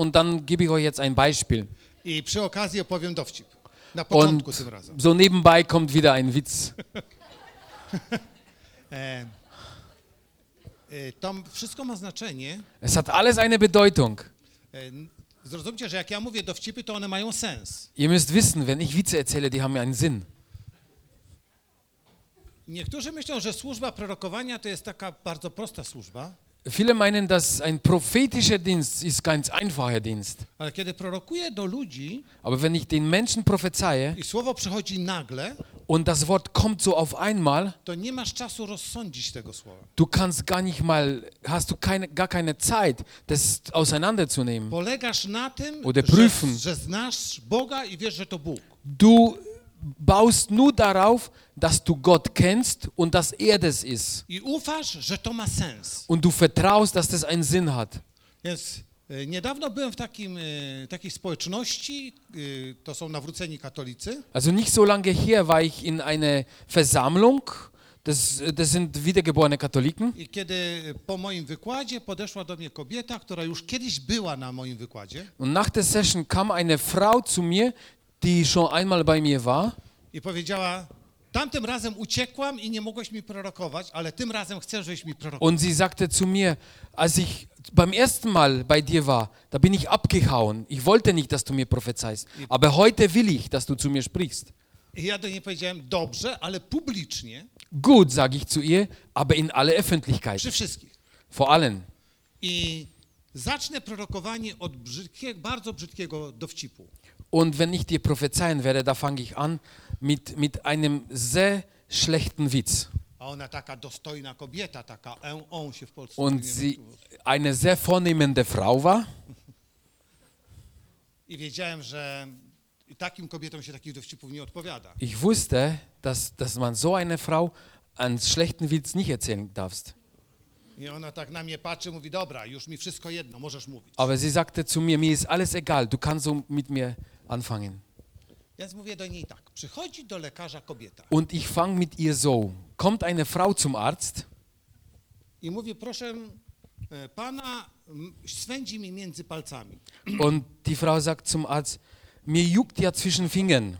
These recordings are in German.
und dann gebe ich euch jetzt ein Beispiel. I przy okazji opowiem dowcip. Na początku Und tym razem. so nebenbei kommt wieder ein Witz. E, e, to wszystko ma znaczenie. Es hat alles eine Bedeutung. E, n- zrozumcie, że jak ja mówię dowcipy, to one mają sens. Ihr müsst wissen, wenn ich Witze erzähle, die haben einen Sinn. Niektórzy myślą, że służba prorokowania to jest taka bardzo prosta służba, Viele meinen, dass ein prophetischer Dienst ist ganz einfacher Dienst. ale kiedy prorokuję do ludzi Aber wenn ich den Menschen prophezeie i słowo przychodzi nagle, und das Wort kommt so auf einmal, to nie masz czasu rozsądzić tego słowa. du kannst gar nicht mal, hast du keine, gar keine Zeit, das auseinanderzunehmen. Polegasz na tym, Oder że, prüfen. że znasz Boga i wiesz, że to Bóg. Du baust nur darauf, dass du Gott kennst und dass er das ist. Und du vertraust, dass das einen Sinn hat. Więc e, niedawno byłem w takim, e, takiej społeczności, e, to są nawróceni katolicy, Also nicht so lange her war ich in einer Versammlung, das, das sind wiedergeborene Katholiken. i kiedy po moim wykładzie podeszła do mnie kobieta, która już kiedyś była na moim wykładzie Und nach der Session kam eine Frau zu mir, die schon einmal bei mir war. i powiedziała, tamtym razem uciekłam i nie mogłeś mi prorokować, ale tym razem chcę, żebyś mi prorokował. Und sie sagte zu mir, als ich beim ersten Mal bei dir war, da bin ich abgehauen. Ich wollte nicht, dass du mir prophezeist. Aber heute will ich, dass du zu mir sprichst. I ja do niej powiedziałem, dobrze, ale publicznie, Gut, sage ich zu ihr, aber in aller Öffentlichkeit. przy wszystkich. Vor allen. I zacznę prorokowanie od brzydkiego, bardzo brzydkiego dowcipu. Und wenn ich dir prophezeien werde, da fange ich an mit, mit einem sehr schlechten Witz. Und sie eine sehr vornehmende Frau war. Ich wusste, dass, dass man so eine Frau einen schlechten Witz nicht erzählen darfst. Aber sie sagte zu mir, mir ist alles egal, du kannst so mit mir anfangen. Więc mówię do niej tak, przychodzi do lekarza kobieta Und ich fange mit ihr so. Kommt eine Frau zum Arzt i mówi, proszę e, pana, m, swędzi mi między palcami. und die Frau sagt zum Arzt, mir juckt ja zwischen Fingern.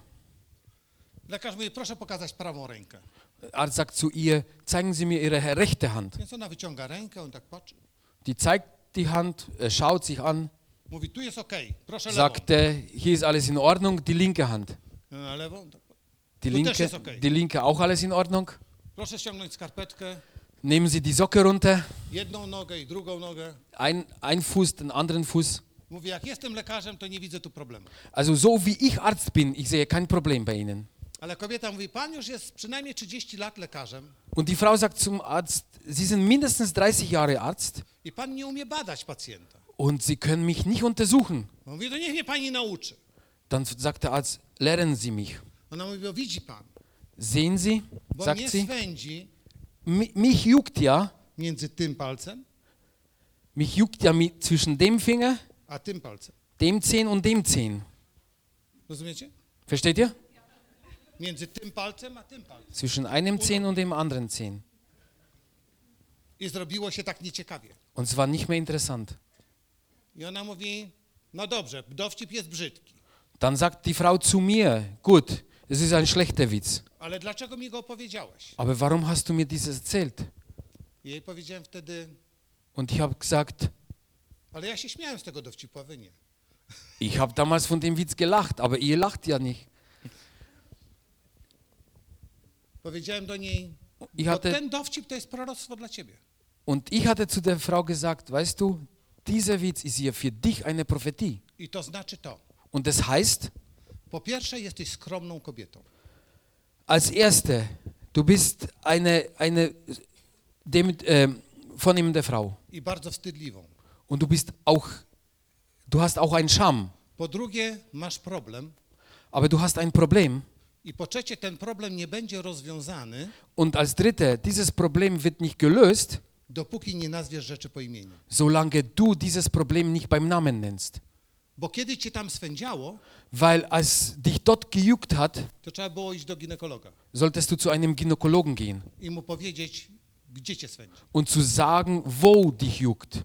Lekarz mówi, proszę pokazać prawą rękę. Der Arzt sagt zu ihr, zeigen Sie mir Ihre rechte Hand. Więc ona wyciąga rękę, on tak patrzy. Die zeigt die Hand, er schaut sich an, Mówi, tu jest okej, proszę lewą. sagt, äh, hier ist alles in Ordnung, die linke Hand. Na. Die linke, okej. die linke auch alles in Ordnung. proszę ściągnąć skarpetkę, Nehmen Sie die Socke runter, jedną nogę i drugą nogę. ein, ein Fuß, den anderen Fuß. Mówi, jak jestem lekarzem, to nie widzę tu problemu. Also so wie ich Arzt bin, ich sehe kein Problem bei Ihnen. Ale kobieta mówi, pan już jest przynajmniej 30 lat lekarzem Und die Frau sagt zum Arzt, Sie sind mindestens 30 Jahre Arzt i pan nie umie badać pacjenta. Und Sie können mich nicht untersuchen. On mówi, to niech mnie pani nauczy. Dann sagt der Arzt, lernen Sie mich. Ona mówi, bo widzi pan, Sehen Sie, bo sagt mnie sie, swędzi mi- mich juckt ja, między tym palcem, mich juckt ja mi- zwischen dem Finger, a tym palcem. dem Zehen und dem Zehen. Rozumiecie? Versteht ihr? Między tym palcem, a tym palcem. Zwischen einem Zehen und dem anderen Zehen. I zrobiło się tak nieciekawie. Und es war nicht mehr interessant. I ona mówi, no dobrze, dowcip jest brzydki, Dann sagt die Frau zu mir, gut, es ist ein schlechter Witz, ale dlaczego mi go opowiedziałaś? aber warum hast du mir dieses erzählt? I jej powiedziałem wtedy, Und ich habe gesagt, ale ja się śmiałem z tego dowcipu, a wy nie. ich habe damals von dem Witz gelacht, aber ihr lacht ja nicht. Powiedziałem do niej, Ich bo hatte, ten dowcip to jest proroctwo dla ciebie. und ich hatte zu der Frau gesagt, weißt du, dieser Witz ist hier für dich eine Prophetie. I to znaczy to. Und das heißt, Po pierwsze, jesteś skromną kobietą. als Erste, du bist eine, eine dem, äh, vornehmende Frau. I bardzo wstydliwą. Und du bist auch, du hast auch einen Scham, Po drugie, masz problem. aber du hast ein Problem. I po trzecie, ten problem nie będzie rozwiązany, Und als Dritte, dieses Problem wird nicht gelöst, dopóki nie nazwiesz rzeczy po imieniu. solange du dieses Problem nicht beim Namen nennst. Bo kiedy cię tam swędziało, Weil als dich dort gejuckt hat, to trzeba było iść do ginekologa solltest du zu einem Gynäkologen gehen i mu powiedzieć, gdzie cię swędzi. und zu sagen, wo dich juckt.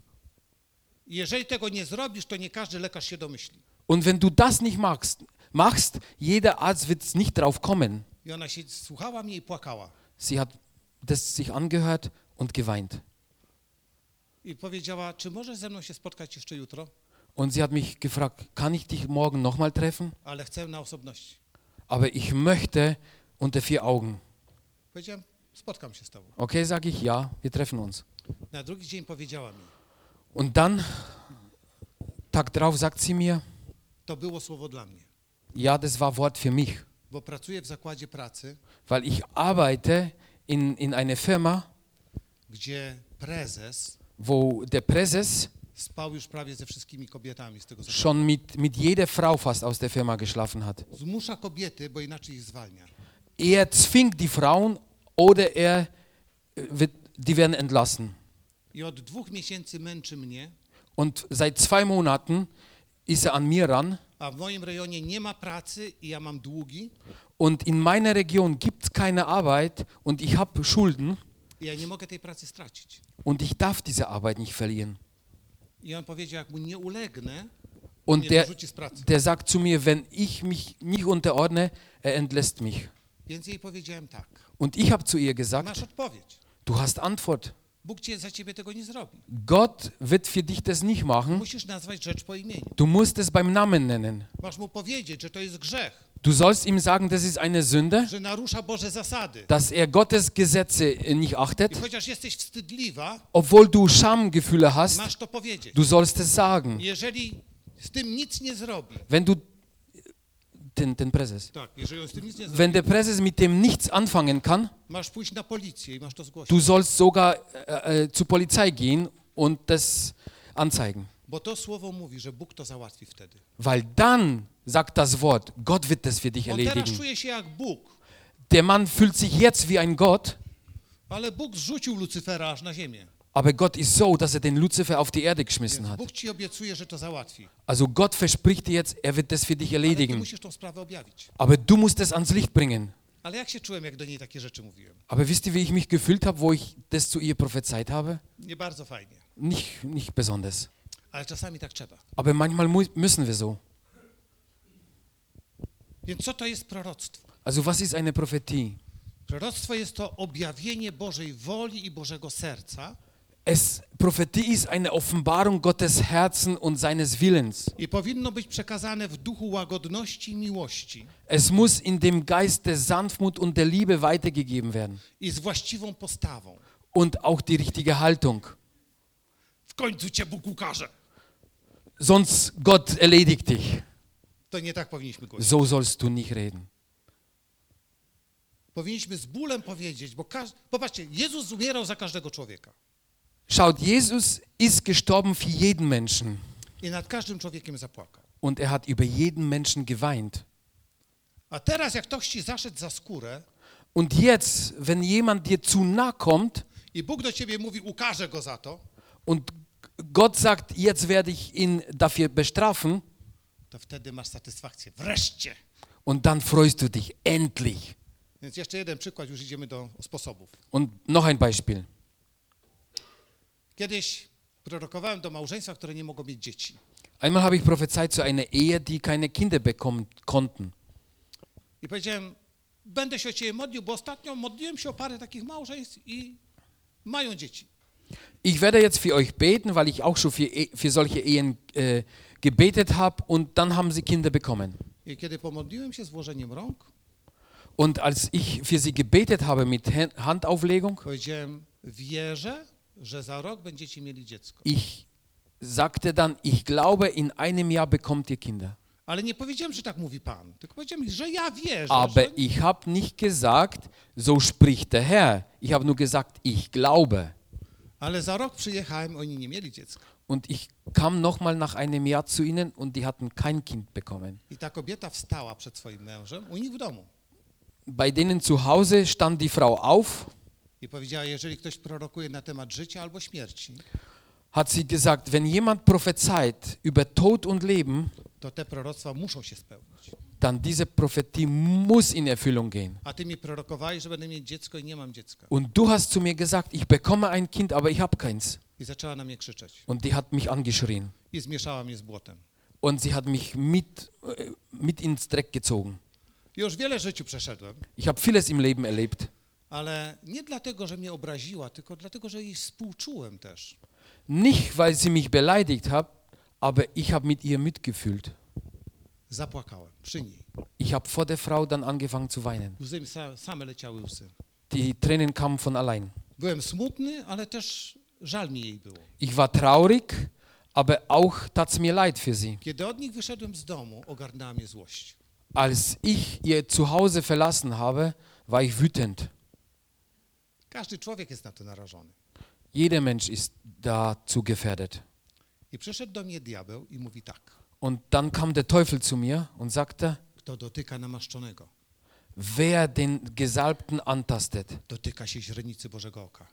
Jeżeli tego nie zrobisz, to nie każdy lekarz się domyśli. Und wenn du das nicht machst, machst jeder Arzt wird nicht drauf kommen. I ona się słuchała mnie i płakała. Sie hat das sich angehört und geweint. I powiedziała, czy możesz ze mną się spotkać jeszcze jutro? Und sie hat mich gefragt, kann ich dich morgen nochmal treffen? Ale chcę na osobności. Aber ich möchte unter vier Augen. Powiedziałem, spotkam się z tobą. Okay, sage ich, ja, wir treffen uns. Na drugi dzień powiedziała mi, Und dann, Tag drauf, sagt sie mir, to było słowo dla mnie, ja, das war Wort für mich, bo pracuję w zakładzie pracy, weil ich arbeite in, in einer Firma, gdzie prezes wo der Präses spał już prawie ze wszystkimi kobietami z tego zakładu. schon mit, mit jeder Frau fast aus der Firma geschlafen hat. Zmusza kobiety, bo inaczej ich zwalnia. Er zwingt die Frauen oder er äh, wird, die werden entlassen. I od dwóch miesięcy męczy mnie, Und seit zwei Monaten ist er an mir ran. a w moim rejonie nie ma pracy i ja mam długi Und in meiner Region gibt es keine Arbeit und ich habe Schulden i ja nie mogę tej pracy stracić. und ich darf diese Arbeit nicht verlieren. I on powiedział, jak mu nie ulegnę, Und der, der sagt zu mir, wenn ich mich nicht unterordne, er entlässt mich. Więc jej powiedziałem tak, Und ich habe zu ihr gesagt, du hast Antwort. Bóg cię za ciebie tego nie zrobi. Gott wird für dich das nicht machen. Musisz nazwać rzecz po imieniu. Du musst es beim Namen nennen. Du sollst ihm sagen, das ist eine Sünde, dass er Gottes Gesetze nicht achtet. Obwohl du Schamgefühle hast, du sollst es sagen. Wenn du den, den Präses, wenn der Präses mit dem nichts anfangen kann, du sollst sogar äh, äh, zur Polizei gehen und das anzeigen. Weil dann sagt das Wort, Gott wird das für dich On teraz erledigen. czuje się jak Bóg, Der Mann fühlt sich jetzt wie ein Gott, ale Bóg zrzucił Lucyfera aż na ziemię. aber Gott ist so, dass er den Luzifer auf die Erde geschmissen hat. Bóg ci obiecuje, że to załatwi. Also Gott verspricht dir jetzt, er wird das für dich Ale ty erledigen. musisz tą sprawę objawić. Aber du musst es ans Licht bringen. Ale jak się czułem, jak do niej takie rzeczy mówiłem? Aber wisst ihr, wie ich mich gefühlt habe, wo ich das zu ihr prophezeit habe? Nie bardzo fajnie. Nicht, nicht besonders. Ale czasami tak trzeba. Aber manchmal mu müssen wir so. Więc co to jest proroctwo? Also was ist eine Prophetie? Proroctwo jest to objawienie Bożej woli i Bożego serca Es, Prophetie ist eine Offenbarung Gottes Herzen und seines Willens. i powinno być przekazane w duchu łagodności i miłości Es muss in dem Geist der Sanftmut und der Liebe weitergegeben werden. i z właściwą postawą. Und auch die richtige Haltung. W końcu cię Bóg ukaże. Sonst Gott erledigt dich. To nie tak powinniśmy głosić. So sollst du nicht reden. Powinniśmy z bólem powiedzieć, bo każ... popatrzcie, Jezus umierał za każdego człowieka Schaut, Jesus ist gestorben für jeden Menschen. i nad każdym człowiekiem zapłakał. Und er hat über jeden Menschen geweint. A teraz, jak ktoś ci zaszedł za skórę Und jetzt, wenn jemand dir zu nah kommt i Bóg do ciebie mówi, ukaże go za to, und Gott sagt, jetzt werde ich ihn dafür bestrafen, to wtedy masz satysfakcję. Wreszcie! und dann freust du dich endlich. Więc jeszcze jeden przykład, już idziemy do sposobów. Und noch ein Beispiel. Kiedyś prorokowałem do małżeństwa, które nie mogło mieć dzieci. Einmal habe ich prophezeit zu einer Ehe, die keine Kinder bekommen konnten. I powiedziałem, będę się o ciebie modlił, bo ostatnio modliłem się o parę takich małżeństw i mają dzieci. Ich werde jetzt für euch beten, weil ich auch schon für, E- für solche Ehen äh, gebetet habe und dann haben sie Kinder bekommen. I kiedy pomodliłem się z włożeniem rąk, Und als ich für sie gebetet habe mit Hand- Handauflegung, powiedziałem, wierzę, że za rok będziecie mieli dziecko. ich sagte dann, ich glaube, in einem Jahr bekommt ihr Kinder. Ale nie powiedziałem, że tak mówi Pan, tylko powiedziałem, że ja wierzę. Aber że... ich habe nicht gesagt, so spricht der Herr. Ich habe nur gesagt, ich glaube. Ale za rok przyjechałem, oni nie mieli dziecka. Und ich kam nochmal nach einem Jahr zu ihnen und die hatten kein Kind bekommen. I ta kobieta wstała przed swoim mężem u nich w domu Bei denen zu Hause stand die Frau auf, i powiedziała, jeżeli ktoś prorokuje na temat życia albo śmierci, hat sie gesagt, wenn jemand prophezeit über Tod und Leben, to te proroctwa muszą się spełnić. dann diese Prophetie muss in Erfüllung gehen. A ty mi prorokowałeś, że będę mieć dziecko i nie mam dziecka. Und du hast zu mir gesagt, ich bekomme ein Kind, aber ich habe keins. Und die hat mich angeschrien. Und sie hat mich mit, äh, mit ins Dreck gezogen. Ich habe vieles im Leben erlebt. ale nie dlatego, że mnie obraziła, tylko dlatego, że jej współczułem też. Nicht, weil sie mich beleidigt hat, aber ich habe mit ihr mitgefühlt. Zapłakałem przy niej. Ich habe vor der Frau dann angefangen zu weinen. Same leciały łzy. Die Tränen kamen von allein. Byłem smutny, ale też Ich war traurig, aber auch tat es mir leid für sie. Kiedy od nich wyszedłem z domu, ogarnęła mnie złość. Als ich ihr Zuhause verlassen habe, war ich wütend. Każdy człowiek jest na to narażony. Jeder Mensch ist dazu gefährdet. I przyszedł do mnie diabeł i mówi tak. Und dann kam der Teufel zu mir und sagte, wer den Gesalbten antastet, dotyka się źrenicy Bożego oka.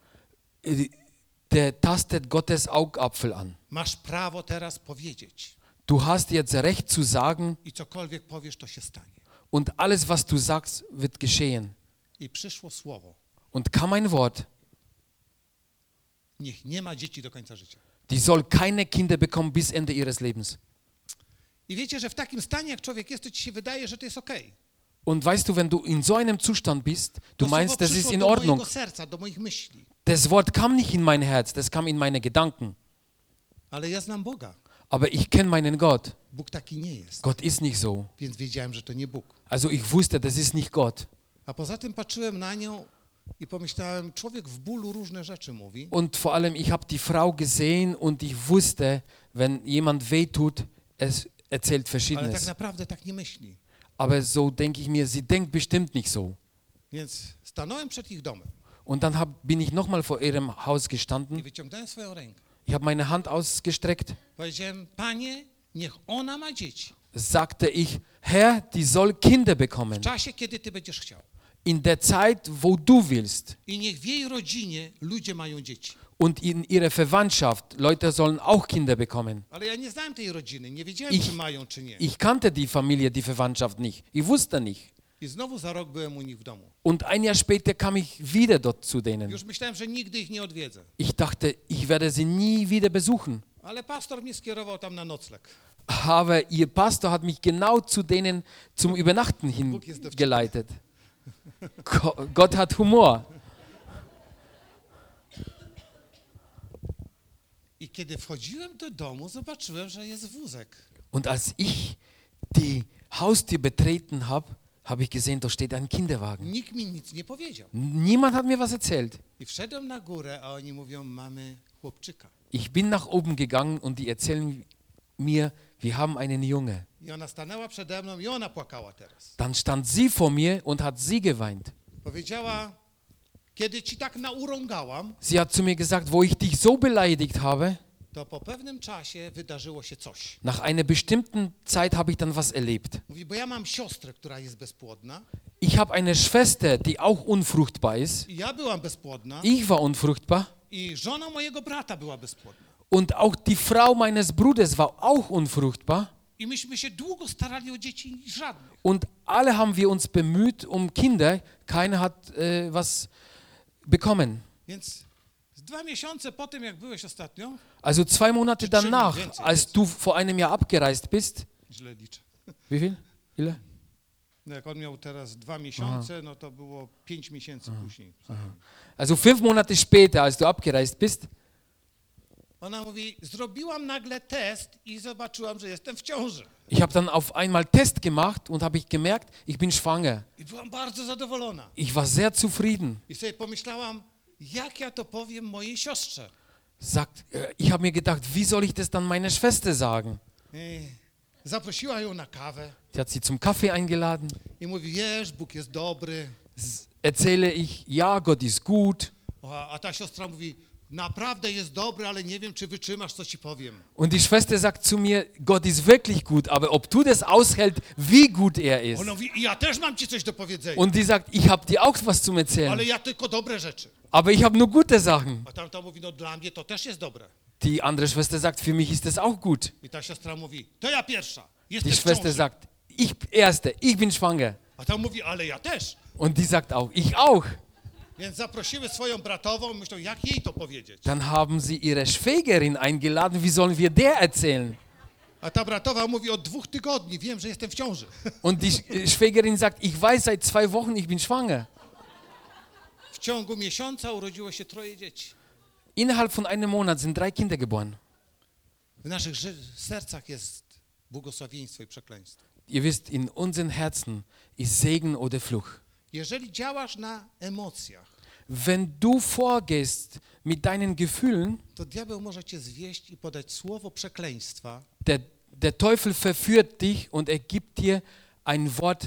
Der tastet Gottes Augapfel an. Masz prawo teraz powiedzieć Du hast jetzt Recht zu sagen i cokolwiek powiesz, to się stanie. und alles, was du sagst, wird geschehen. I przyszło słowo. Und kam ein Wort, Niech nie ma dzieci do końca życia. die soll keine Kinder bekommen bis Ende ihres Lebens. I wiecie, że w takim stanie, jak człowiek jest, to ci się wydaje, że to jest okej. Und weißt du, wenn du in so einem Zustand bist, du meinst, das ist in Ordnung. Das Wort kam nicht in mein Herz, das kam in meine Gedanken. Ale ja znam Boga. Aber ich kenne meinen Gott. Bóg taki nie jest. Gott ist nicht so. Więc wiedziałem, że to nie Bóg. Also ich wusste, das ist nicht Gott. A poza tym patrzyłem na nią i pomyślałem, człowiek w bólu różne rzeczy mówi, Und vor allem, ich habe die Frau gesehen und ich wusste, wenn jemand wehtut, es erzählt ale tak Verschiedenes. naprawdę tak nie myśli. Aber so denke ich mir, sie denkt bestimmt nicht so. Więc stanąłem przed ich domem Und dann hab, bin ich nochmal vor ihrem Haus gestanden. Ich habe meine Hand ausgestreckt. Powiedziałem, panie, niech ona ma dzieci. Sagte ich, Herr, die soll Kinder bekommen. czasie. In der Zeit, wo du willst. Rodzinie. Und in ihrer Verwandtschaft, Leute sollen auch Kinder bekommen. Ja rodziny, wiedziałem, Ich-. Ich kannte die Familie, die Verwandtschaft nicht. Ich wusste nicht. Und ein Jahr später kam ich wieder dort zu denen. Ich dachte, ich werde sie nie wieder besuchen. Aber ihr Pastor hat mich genau zu denen zum Übernachten hingeleitet. Go- Gott hat Humor. Und als ich die Haustür betreten habe, habe ich gesehen, da steht ein Kinderwagen. Nikt mi nic nie powiedział. Niemand hat mir was erzählt. I wszedłem na górę, a oni mówią, mamy chłopczyka. Ich bin nach oben gegangen und die erzählen mir, wir haben einen Junge. I ona stanęła przede mną i ona płakała teraz. Dann stand sie vor mir und hat sie geweint. Powiedziała, kiedy ci tak naurągałam, Sie hat zu mir gesagt, wo ich dich so beleidigt habe, to po pewnym czasie wydarzyło się coś. nach einer bestimmten Zeit habe ich dann was erlebt. Ich habe eine Schwester, die auch unfruchtbar ist. Ich war unfruchtbar. Und auch die Frau meines Bruders war auch unfruchtbar. Und alle haben wir uns bemüht um Kinder. Keiner hat äh, was bekommen. Więc Also zwei Monate danach, als du vor einem Jahr abgereist bist. Wie viel? Ile? No jak on miał teraz dwa miesiące, no to było pięć miesięcy później. Also fünf Monate später, als du abgereist bist, Ona mówi, zrobiłam nagle test i zobaczyłam, że jestem w ciąży. ich habe dann auf einmal Test gemacht und habe ich gemerkt, ich bin schwanger. I byłam bardzo zadowolona. Ich war sehr zufrieden. I sobie pomyślałam, jak ja to powiem mojej siostrze. Sagt, äh, ich habe mir gedacht, wie soll ich das dann meiner Schwester sagen? Zaprosiła ją na kawę Sie hat sie zum Kaffee eingeladen. i mówi, wiesz, Bóg jest dobry. Erzähle ich, ja, Gott ist gut. A, a ta siostra mówi, naprawdę jest dobry, ale nie wiem, czy wytrzymasz, co ci powiem. Und die Schwester sagt zu mir, Gott ist wirklich gut, aber ob du das aushält, wie gut er ist. Ona mówi, i ja też mam ci coś do powiedzenia, Und die sagt, ich habe dir auch was ale erzählen, ja tylko dobre rzeczy. aber ich habe nur gute Sachen. A tamta mówi, no dla mnie to też jest dobre. Die andere Schwester sagt, für mich ist das auch gut. I ta siostra mówi, to ja pierwsza, Die Schwester sagt, ich erste, ich bin schwanger. A ta mówi, ale ja też. Und die sagt auch, ich auch. Dann haben sie ihre Schwägerin eingeladen, wie sollen wir der erzählen? A ta bratowa mówi, od dwóch tygodni wiem, że jestem w ciąży. Und die Sch- Schwägerin sagt, ich weiß seit zwei Wochen, ich bin schwanger. W ciągu miesiąca urodziło się troje dzieci. Innerhalb von einem Monat sind drei Kinder geboren. W naszych sercach jest błogosławieństwo i przekleństwo. Ihr wisst, in unseren Herzen ist Segen oder Fluch. Jeżeli działasz na emocjach, Wenn du vorgehst mit deinen Gefühlen, to diabeł może cię zwieść i podać słowo przekleństwa, der, der Teufel verführt dich und er gibt dir ein Wort,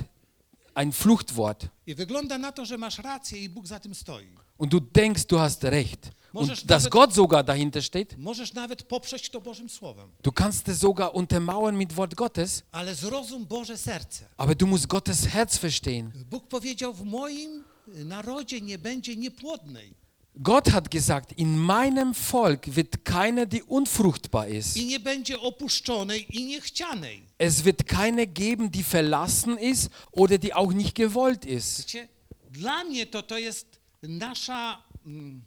ein Fluchtwort. i wygląda na to, że masz rację i Bóg za tym stoi. Und du denkst, du hast recht. Und dass Gott sogar dahinter steht. Możesz nawet poprzeć to Bożym Słowem, Du kannst es sogar untermauern mit Wort Gottes. ale zrozum Boże serce. Aber du musst Gottes Herz verstehen. Bóg powiedział, w moim narodzie nie będzie niepłodnej Gott hat gesagt, in meinem Volk wird keiner, die unfruchtbar ist. Es wird keine geben, die verlassen ist oder die auch nicht gewollt ist. Wiecie, dla mnie to, to jest nasza, mm,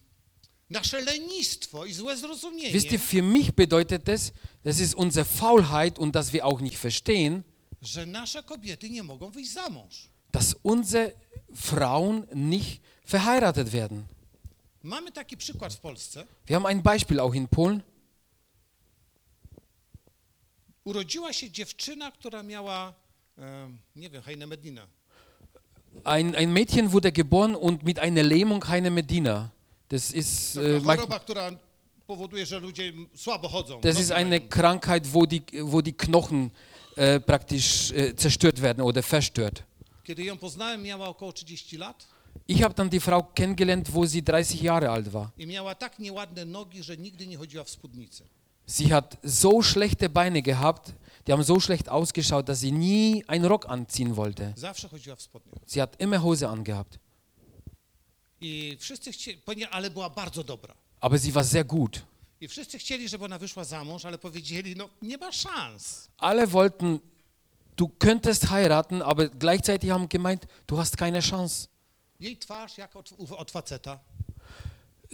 Wisst ihr, für mich bedeutet das, das ist unsere Faulheit und dass wir auch nicht verstehen, dass unsere Frauen nicht verheiratet werden. Wir haben ein Beispiel auch in Polen. Urodziła się dziewczyna, która miała, nie wiem, Heine Medina. Ein, ein Mädchen wurde geboren und mit einer Lähmung keine Medina. Das ist, äh, das ist eine. Krankheit, wo die, wo die Knochen äh, praktisch äh, zerstört werden oder verstört. Kiedy ją poznałem, miała około 30 lat Ich habe dann die Frau kennengelernt, wo sie 30 Jahre alt war. Sie hat so schlechte Beine gehabt, die haben so schlecht ausgeschaut, dass sie nie einen Rock anziehen wollte. Sie hat immer Hose angehabt. I wszyscy chcieli, ale była bardzo dobra. Aber sie war sehr gut. I wszyscy chcieli, żeby ona wyszła za mąż, ale powiedzieli, no nie ma szans. Alle wollten, du könntest heiraten, aber gleichzeitig haben gemeint, du hast keine Chance. Jej twarz jak od, od faceta,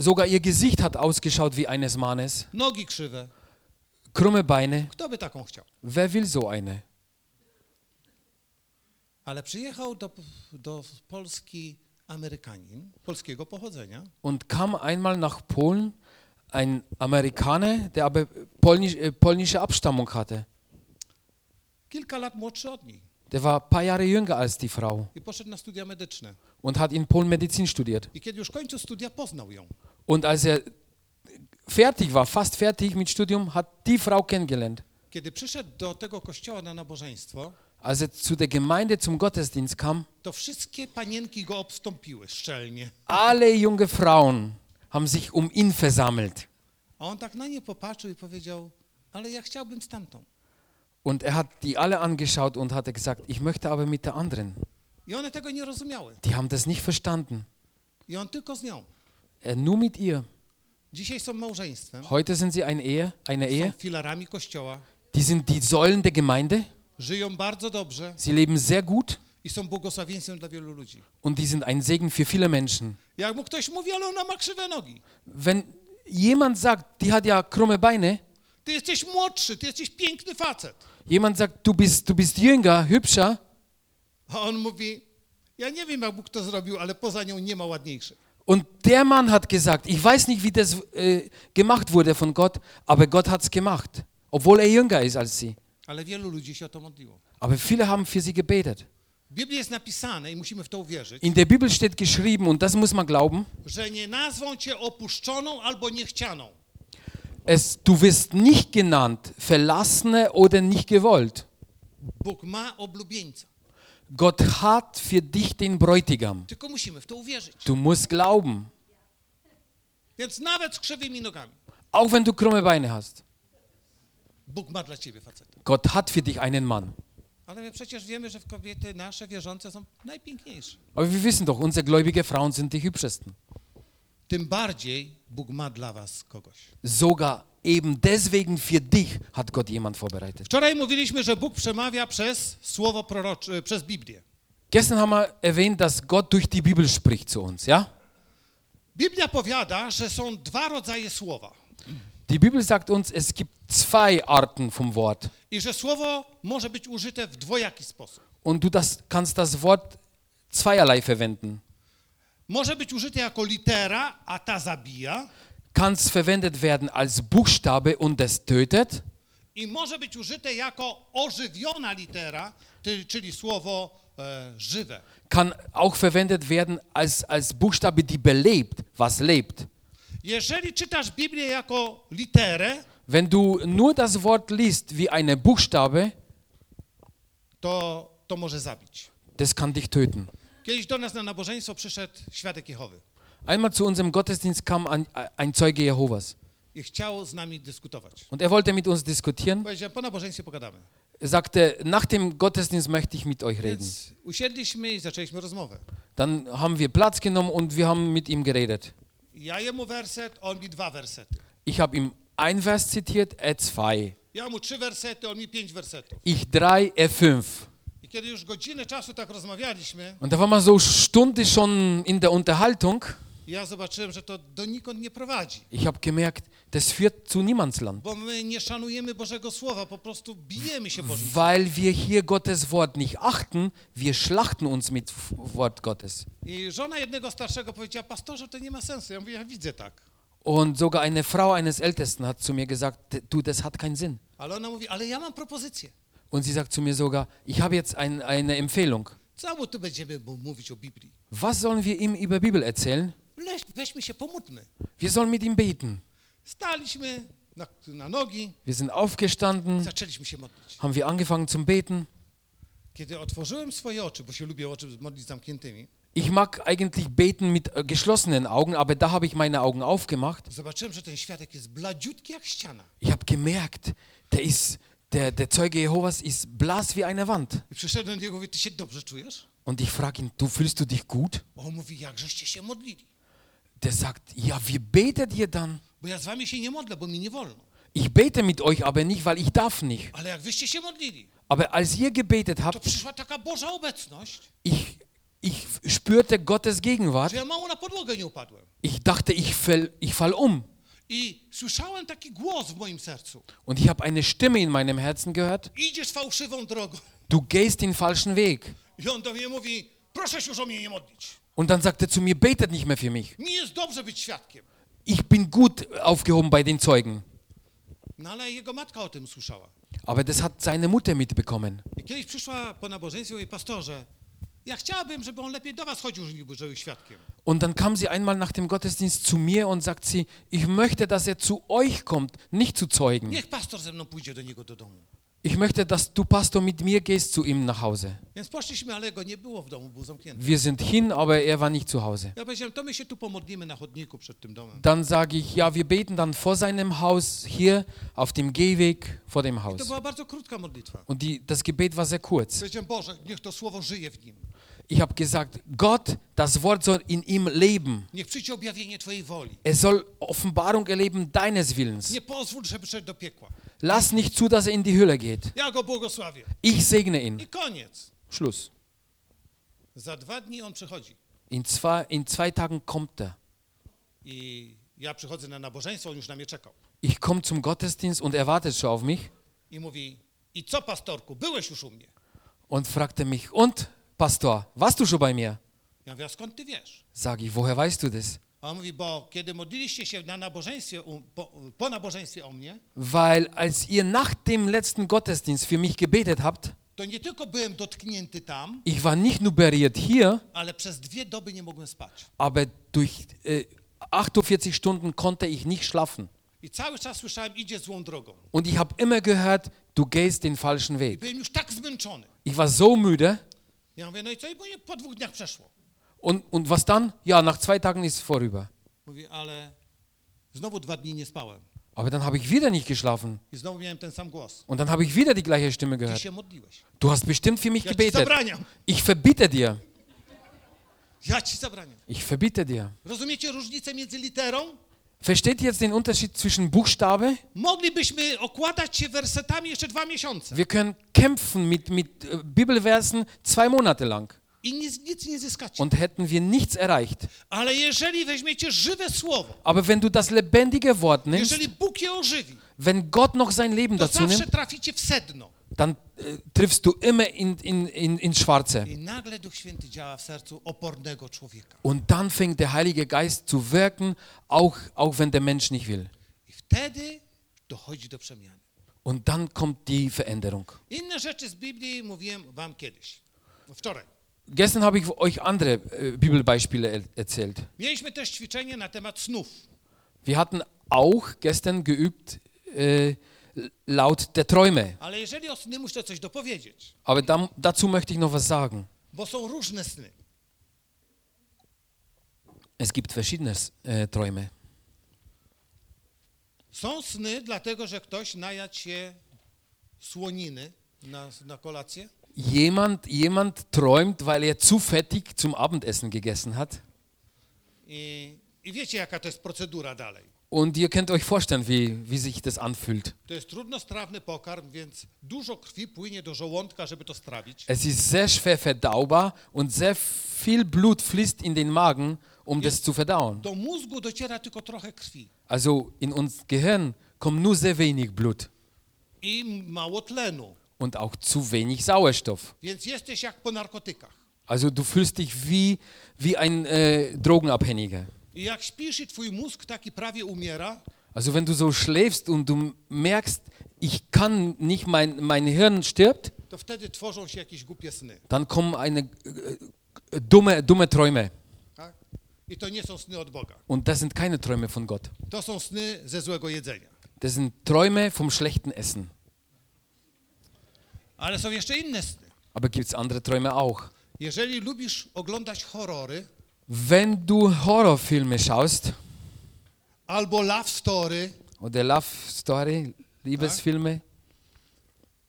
Sogar ihr Gesicht hat ausgeschaut wie eines Mannes. nogi krzywe. Krumme Beine. Kto by taką chciał? Wer will so eine? Ale przyjechał do, do Polski Amerykanin polskiego pochodzenia Und kam einmal nach Polen ein Amerikaner, der aber polnisch, äh, polnische Abstammung hatte. kilka lat młodszy od niej Der war ein paar Jahre jünger als die Frau i poszedł na studia medyczne. und hat in Polen Medizin studiert. I kiedy już kończył studia, poznał ją. Und als er fertig war, fast fertig mit Studium, hat die Frau kennengelernt. Kiedy przyszedł do tego kościoła na nabożeństwo, Als er zu der Gemeinde zum Gottesdienst kam, to wszystkie panienki go obstąpiły szczelnie. alle junge Frauen haben sich um ihn versammelt. A on tak na nie popatrzył i powiedział, ale ja chciałbym z tamtą. Und er hat die alle angeschaut und hat gesagt, ich möchte aber mit der anderen. I one tego nie rozumiały. Die haben das nicht verstanden. I on tylko z nią. Er nur mit ihr. Dzisiaj są małżeństwem, Heute sind sie eine Ehe, eine są Ehe. filarami kościoła, Die sind die Säulen der Gemeinde. Żyją bardzo dobrze Sie leben sehr gut i są błogosławieństwem dla wielu ludzi. und die sind ein Segen für viele Menschen. Wenn jemand sagt, die hat ja krumme Beine, jemand sagt, du bist, du bist jünger, hübscher. Und der Mann hat gesagt, ich weiß nicht, wie das äh, gemacht wurde von Gott, aber Gott hat es gemacht, obwohl er jünger ist als sie. Aber viele haben für sie gebetet. In der Bibel steht geschrieben, und das muss man glauben, es, du wirst nicht genannt, verlassene oder nicht gewollt. Gott hat für dich den Bräutigam. Du musst glauben, auch wenn du krumme Beine hast. Bóg ma dla ciebie faceta. Gott hat für dich einen Mann. Ale my przecież wiemy, że kobiety nasze wierzące są najpiękniejsze. Aber wir wissen doch, unsere gläubige Frauen sind die hübschesten. Tym bardziej Bóg ma dla was kogoś. Sogar eben deswegen für dich hat Gott jemand vorbereitet. Wczoraj mówiliśmy, że Bóg przemawia przez słowo prorocze, przez Biblię. Gestern haben wir erwähnt, dass Gott durch die Bibel spricht zu uns, ja? Biblia powiada, że są dwa rodzaje słowa. Die Bibel sagt uns, es gibt zwei Arten vom Wort. I że słowo może być użyte w dwojaki sposób. Und du das, kannst das Wort zweierlei verwenden. Może być użyte jako litera, a ta zabija. Kann es verwendet werden als Buchstabe und es tötet. I może być użyte jako ożywiona litera, czyli słowo e, żywe. Kann auch verwendet werden als, als Buchstabe, die belebt, was lebt. Wenn du nur das Wort liest wie eine Buchstabe, to, to może zabić. das kann dich töten. Kiedyś do nas na nabożeństwo przyszedł świadek Jehowy Einmal zu unserem Gottesdienst kam ein, ein Zeuge Jehovas i chciał z nami dyskutować. und er wollte mit uns diskutieren. Powiedziałem, po nabożeństwie pogadamy. Sagte, nach dem Gottesdienst möchte ich mit euch reden. Więc usiedliśmy i zaczęliśmy rozmowę. Dann haben wir Platz genommen und wir haben mit ihm geredet. Ja jemu werset, on mi dwa wersety. Ich habe ihm ein Vers zitiert, er zwei. Ja mu trzy wersety, on mi pięć wersetów. Ich drei, er fünf. I kiedy już godzinę czasu tak rozmawialiśmy, Und da waren wir so Stunde schon in der Unterhaltung. Ja zobaczyłem, że to donikąd nie prowadzi. Ich habe gemerkt, das führt zu Niemandsland. Bo my nie szanujemy Bożego Słowa, po prostu bijemy się Bożym Weil wir hier Gottes Wort nicht achten, wir schlachten uns mit Wort Gottes. I żona jednego starszego powiedziała, pastorze, to nie ma sensu. Ja mówię, ja widzę tak. Und sogar eine Frau eines Ältesten hat zu mir gesagt, du, das hat keinen Sinn. Ale ona mówi, ale ja mam propozycję. Und sie sagt zu mir sogar, ich habe jetzt ein, eine Empfehlung. Co mu tu będziemy mówić o Biblii? Was sollen wir ihm über Bibel erzählen? Leś, weźmy się, pomódlmy. Wir sollen mit ihm beten. Staliśmy na, na nogi, Wir sind aufgestanden, zaczęliśmy się modlić. haben wir angefangen zum Beten. Kiedy otworzyłem swoje oczy, bo się lubię oczy modlić zamkniętymi, Ich mag eigentlich beten mit äh, geschlossenen Augen, aber da habe ich meine Augen aufgemacht. Ich habe gemerkt, der ist, der, der Zeuge Jehovas ist blass wie eine Wand. Und ich frage ihn, du fühlst du dich gut? Der sagt, ja, wie betet ihr dann? Bo ja z wami się nie modlę, bo mi nie wolno. Ich bete mit euch aber nicht, weil ich darf nicht. Ale jak wyście się modlili, Aber als ihr gebetet to habt, przyszła taka Boża obecność, ich, ich spürte Gottes Gegenwart. że ja mało na podłogę nie upadłem. Ich dachte, ich fall, ich fall um. I słyszałem taki głos w moim sercu. Und ich habe eine Stimme in meinem Herzen gehört. Idziesz fałszywą drogą. Du gehst den falschen Weg. I on do mnie mówi, proszę się już o mnie nie modlić. Und dann sagt er zu mir, betet nicht mehr für mich. Mi jest dobrze być świadkiem. Ich bin gut aufgehoben bei den Zeugen. No ale jego matka o tym słyszała. Aber das hat seine Mutter mitbekommen. I kiedyś przyszła po nabożeństwie i pastorze, ja chciałabym, żeby on lepiej do was chodził, żeby był świadkiem. Und dann kam sie einmal nach dem Gottesdienst zu mir und sagt sie, ich möchte, dass er zu euch kommt, nicht zu Zeugen. Niech pastor ze mną pójdzie do niego do domu. Ich möchte, dass du, Pastor, mit mir gehst zu ihm nach Hause. Więc poszliśmy, ale go nie było w domu, był zamknięty. Wir sind hin, aber er war nicht zu Hause. Ja powiedziałem, to my się tu pomodlimy na chodniku przed tym domem. Dann sage ich, ja, wir beten dann vor seinem Haus, hier auf dem Gehweg vor dem To Haus. była bardzo krótka modlitwa. Und die, das Gebet war sehr kurz. Powiedziałem, Boże, niech to słowo żyje w nim. Ich habe gesagt, Gott, das Wort soll in ihm leben. Niech przyjdzie objawienie Twojej woli. Er soll Offenbarung erleben deines Willens. Nie pozwól, żeby szedł do piekła. Lass nicht zu, dass er in die Hölle geht. Ja go błogosławię. Ich segne ihn. I koniec. Schluss. Za dwa dni on przychodzi. In zwei, in zwei Tagen kommt er. I ja przychodzę na nabożeństwo, on już na mnie czekał. Ich komme zum Gottesdienst und er wartet schon auf mich I mówi, i co pastorku, byłeś już u mnie? und fragte mich, und, Pastor, warst du schon bei mir? Ja mówię, a skąd ty wiesz? Sage ich, woher weißt du das? A on mówi, bo kiedy modliliście się na nabożeństwie, po, po nabożeństwie o mnie, Weil als ihr nach dem letzten Gottesdienst für mich gebetet habt, to nie tylko byłem dotknięty tam, ich war nicht nur berührt hier, ale przez dwie doby nie mogłem spać. aber durch äh, 48 Stunden konnte ich nicht schlafen. I cały czas słyszałem, idzie złą drogą. Und ich habe immer gehört, du gehst den falschen I Weg. byłem już tak zmęczony. Ich war so müde. Ja mówię, no i co? I po dwóch dniach przeszło. Und, und was dann? Ja, nach zwei Tagen ist es vorüber. Mówi, ale znowu dwa dni nie spałem. Aber dann habe ich wieder nicht geschlafen. I znowu miałem ten sam głos. Und dann habe ich wieder die gleiche Stimme Ty gehört. się modliłeś. Du hast bestimmt für mich Ja ci gebetet. zabraniam. Ich verbitte dir. Ja ci zabraniam. Ich verbitte dir. Rozumiecie różnicę między literą? Versteht ihr jetzt den Unterschied zwischen Buchstabe? Moglibyśmy okładać się wersetami jeszcze dwa miesiące. Wir können kämpfen mit, mit äh, Bibelversen zwei Monate lang. i nic, nic nie zyskacie. und hätten wir nichts erreicht. Ale jeżeli weźmiecie żywe słowo, Aber wenn du das lebendige Wort nimmst, jeżeli Bóg je ożywi, wenn Gott noch sein Leben to dazu zawsze nimmt, traficie w sedno. Dann äh, triffst du immer in, in, in, ins Schwarze. Und dann fängt der Heilige Geist zu wirken, auch, auch wenn der Mensch nicht will. Und dann kommt die Veränderung. Gestern habe ich euch andere äh, Bibelbeispiele er erzählt. Wir hatten auch gestern geübt äh, laut der Träume. Aber da, dazu möchte ich noch was sagen. Es gibt verschiedene äh, Träume. Są sny dlatego, że ktoś najadł się słoniny na, na kolację. Jemand, jemand träumt, weil er zu fettig zum Abendessen gegessen hat. I, I wiecie, jaka to jest procedura dalej. Und ihr könnt euch vorstellen, wie, wie sich das anfühlt. Pokarm, żołądka. Es ist sehr schwer verdaubar und sehr viel Blut fließt in den Magen, um das zu verdauen. Also in uns Gehirn kommt nur sehr wenig Blut und auch zu wenig Sauerstoff. Also du fühlst dich wie, wie ein äh, Drogenabhängiger. Also wenn du so schläfst und du merkst, ich kann nicht, mein, mein Hirn stirbt, dann kommen eine äh, äh, dumme, dumme Träume. Und das sind keine Träume von Gott. Das sind Träume vom schlechten Essen. Aber gibt es andere Träume auch. Jeżeli lubisz oglądać horrory Wenn du Horrorfilme schaust albo love story, oder Love Story, Liebesfilme,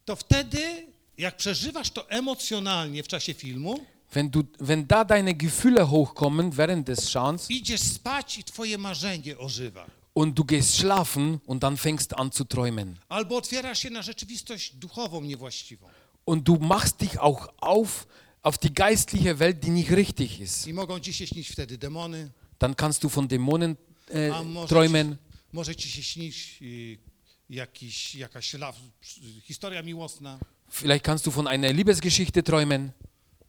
to wtedy, jak przeżywasz to emocjonalnie w czasie filmu, wenn, du, wenn da deine Gefühle hochkommen während des Schauens idziesz spać i twoje marzenie ożywa. und du gehst schlafen und dann fängst an zu träumen. Albo otwierasz się na rzeczywistość duchową niewłaściwą. Und du machst dich auch auf auf die geistliche Welt, die nicht richtig ist. I mogą ci się śnić wtedy demony, Dann kannst du von Dämonen äh, a może träumen. ci, może ci się śnić y, jakiś, jakaś love, historia miłosna. Vielleicht kannst du von einer Liebesgeschichte träumen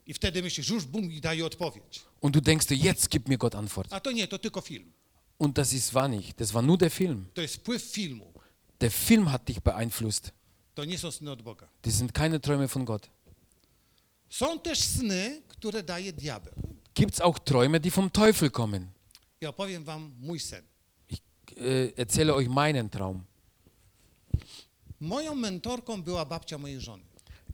I wtedy myślisz, już Bóg mi daje odpowiedź. und du denkst, jetzt gibt mir Gott Antwort. A to nie, to tylko film. Und das ist war nicht. Das war nur der Film. To jest wpływ filmu. Der Film hat dich beeinflusst. To nie są sny od Boga. Das sind keine Träume von Gott. Są też sny, które daje diabeł. Gibt es auch Träume, die vom Teufel kommen? Ja opowiem wam mój sen. Ich äh, erzähle euch meinen Traum. Moją mentorką była babcia mojej żony.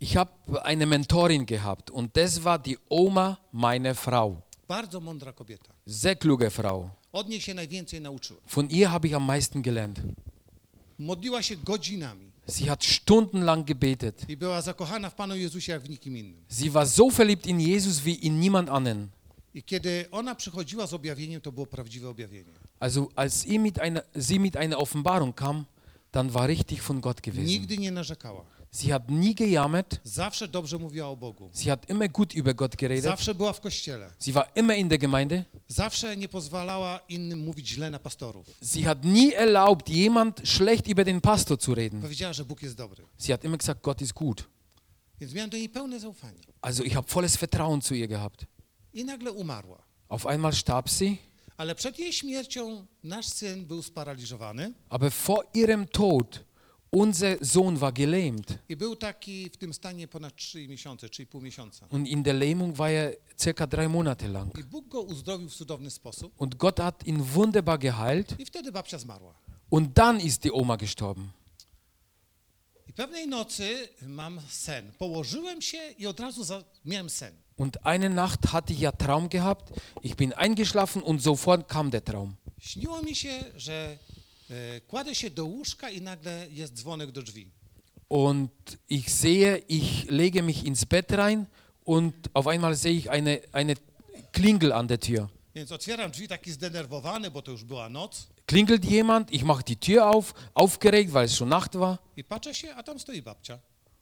Ich habe eine Mentorin gehabt und das war die Oma meiner Frau. Bardzo mądra kobieta. Sehr kluge Frau. Od niej się najwięcej nauczyłem. Von ihr habe ich am meisten gelernt. Modliła się godzinami Sie hat stundenlang gebetet. i była zakochana w Panu Jezusie jak w nikim innym. Sie war so verliebt in Jesus wie in niemand anderen. I kiedy ona przychodziła z objawieniem, to było prawdziwe objawienie. Also als ihr mit einer, sie mit einer Offenbarung kam, dann war richtig von Gott gewesen. Nigdy nie narzekała. Sie hat nie gejammert. Zawsze dobrze mówiła o Bogu. Sie hat immer gut über Gott geredet. Zawsze była w kościele. Sie war immer in der Gemeinde. Zawsze nie pozwalała innym mówić źle na pastorów. Sie hat nie erlaubt, jemand schlecht über den Pastor zu reden. Powiedziała, że Bóg jest dobry. Sie hat immer gesagt, Gott ist gut. Więc miałem do niej pełne zaufanie. Also ich habe volles Vertrauen zu ihr gehabt. I nagle umarła. Auf einmal starb sie, Ale przed jej śmiercią nasz syn był sparaliżowany aber vor ihrem Tod, unser Sohn war gelähmt. i był taki w tym stanie ponad 3 miesiące, 3,5 miesiąca. Und in der Lähmung war er circa drei Monate lang. I Bóg go uzdrowił w cudowny sposób. Und Gott hat ihn wunderbar geheilt. I wtedy babcia zmarła. Und dann ist die Oma gestorben. I pewnej nocy mam sen. Położyłem się i od razu za... miałem sen. Und eine Nacht hatte ich ja Traum gehabt. Ich bin eingeschlafen und sofort kam der Traum. Śniło mi się, że kładę się do łóżka i nagle jest dzwonek do drzwi. Und ich sehe, ich lege mich ins Bett rein und auf einmal sehe ich eine, eine Klingel an der Tür. Więc otwieram drzwi taki zdenerwowany, bo to już była noc. Klingelt jemand, ich mache die Tür auf, aufgeregt, weil es schon Nacht war. I patrzę się, a tam stoi babcia.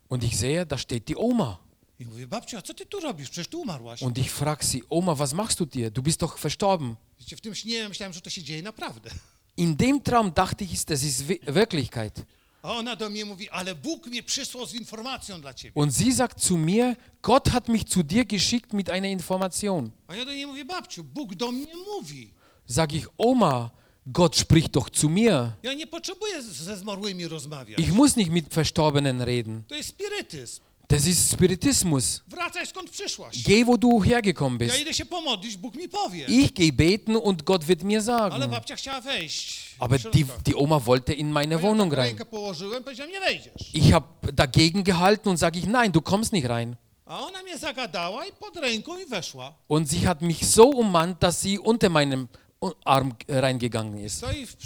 Und ich sehe, da steht die Oma. I mówię, babciu, a co ty tu robisz? Przecież ty umarłaś. Und ich frage sie, Oma, was machst du dir? Du bist doch verstorben. Wiecie, w tym śnie myślałem, że to się dzieje naprawdę. In dem Traum dachte ich, das ist Wi- Wirklichkeit. A ona do mnie mówi, ale Bóg mnie przysłał z informacją dla ciebie. Und sie sagt zu mir, Gott hat mich zu dir geschickt mit einer Information. A ja do niej mówię, babciu, Bóg do mnie mówi. Sag ich, Oma, Gott spricht doch zu mir. Ja nie potrzebuję z- ze zmarłymi rozmawiać. Ich muss nicht mit Verstorbenen reden. To jest spirytyzm. Das ist Spiritismus. Wracaj skąd przyszłaś. Geh, wo du hergekommen Ja bist. idę się pomodlić, Bóg mi powie. Ich gehe beten und Gott wird mir Ale sagen. babcia chciała wejść. Aber die, die Oma wollte in meine ja Wohnung rein. rękę położyłem, powiedziałem, nie wejdziesz. Ich habe dagegen gehalten und sage ich, nein, du kommst nicht rein. A ona mnie zagadała i pod ręką i weszła. Und sie hat mich so ummannt, dass sie unter meinem Arm reingegangen ist. Stoi w,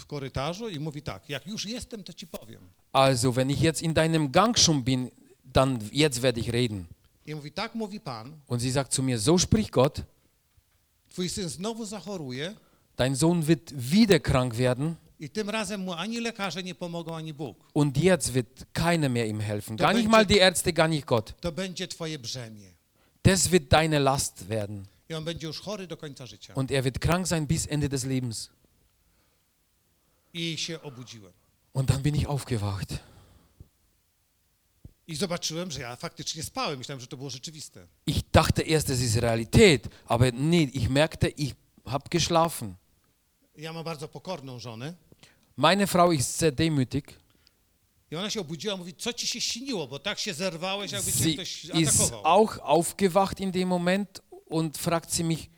w korytarzu i mówi tak, jak już jestem, to ci powiem. Also, wenn ich jetzt in deinem Gang schon bin, dann jetzt werde ich reden. I mówi, tak mówi Pan, Und sie sagt zu mir, so spricht Gott, twój syn znowu zachoruje dein Sohn wird wieder krank werden i tym razem mu ani lekarze nie pomogą, ani Bóg. und jetzt wird keiner mehr ihm helfen. Gar nicht mal die Ärzte, gar nicht Gott. To będzie twoje brzemię. Das wird deine Last werden. I on będzie już chory do końca życia. Und er wird krank sein bis Ende des Lebens. I się obudziłem. Und dann bin ich aufgewacht. I zobaczyłem, że ja faktycznie spałem. Myślałem, że to było rzeczywiste. Ich dachte erst, das ist Realität, aber nee, ich merkte, ich habe geschlafen. Ja mam bardzo pokorną żonę. Meine Frau ist sehr demütig. I ona się obudziła, mówi, co ci się śniło, bo tak się zerwałeś, jakby cię Sie ktoś ist atakował. auch aufgewacht in dem Moment und fragt sie mich,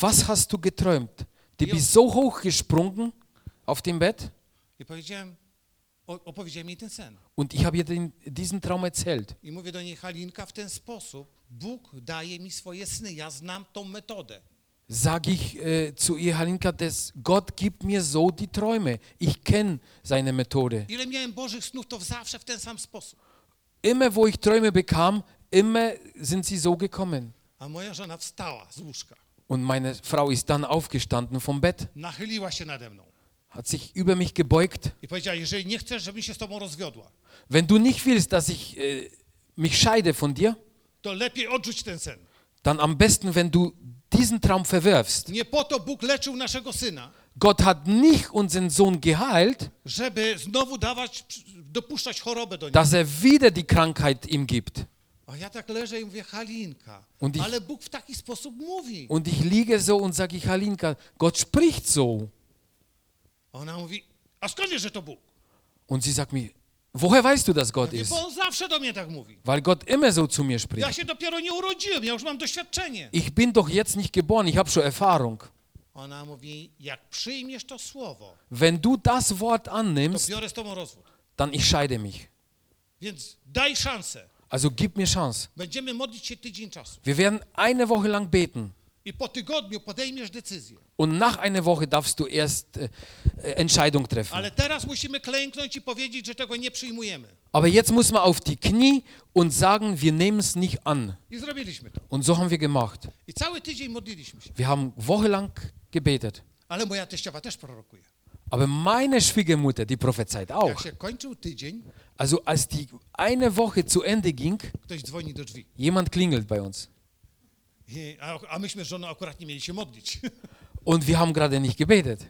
was hast du geträumt? Du bist so hoch gesprungen auf dem Bett I powiedziałem, o- opowiedziałem jej ten sen. und ich habe ihr den, diesen Traum erzählt. I mówię do niej, Halinka, w ten sposób Bóg daje mi swoje sny. Ja znam tą metodę. Sage ich äh, zu ihr, Halinka, das, Gott gibt mir so die Träume. Ich kenne seine Methode. Ile miałem Bożych snów, to zawsze w ten sam sposób. Immer wo ich Träume bekam, immer sind sie so gekommen. A moja żona wstała z łóżka, Und meine Frau ist dann aufgestanden vom Bett, nachyliła się nade mną hat sich über mich gebeugt. i powiedziała, jeżeli nie chcesz, żebym się z tobą rozwiodła, Wenn du nicht willst, dass ich äh, mich scheide von dir, to lepiej odrzuć ten sen. dann am besten, wenn du diesen Traum verwirfst. Nie po to Bóg leczył naszego syna, Gott hat nicht unseren Sohn geheilt, żeby znowu dawać, dopuszczać chorobę do niego. dass er wieder die Krankheit ihm gibt. A ja tak leżę i mówię, Halinka, Und ich- ale Bóg w taki sposób mówi. Und ich liege so und sage ich, Halinka, Gott spricht so. Ona mówi, a skąd wiesz, że to Bóg? Und sie sagt mir, woher weißt du, dass Gott Nie, ist? bo on zawsze do mnie tak mówi. Weil Gott immer so zu mir Ja spricht. się dopiero nie urodziłem, ja już mam doświadczenie. Ich bin doch jetzt nicht geboren, ich habe schon Erfahrung. Ona mówi, jak przyjmiesz to słowo, Wenn du das Wort to annimmst, biorę z tobą rozwód. dann ich scheide mich. Więc daj szansę. Also gib mir Chance. Będziemy modlić się tydzień czasu. Wir werden eine Woche lang beten. Und nach einer Woche darfst du erst äh, äh, Entscheidung treffen. Aber jetzt muss man auf die Knie und sagen, wir nehmen es nicht an. Und so haben wir gemacht. Wir haben wochenlang gebetet. Aber meine Schwiegermutter, die prophezeit auch. Also als die eine Woche zu Ende ging, jemand klingelt bei uns. I, a, a myśmy z żoną akurat nie mieli się modlić. Und wir haben gerade nicht gebetet.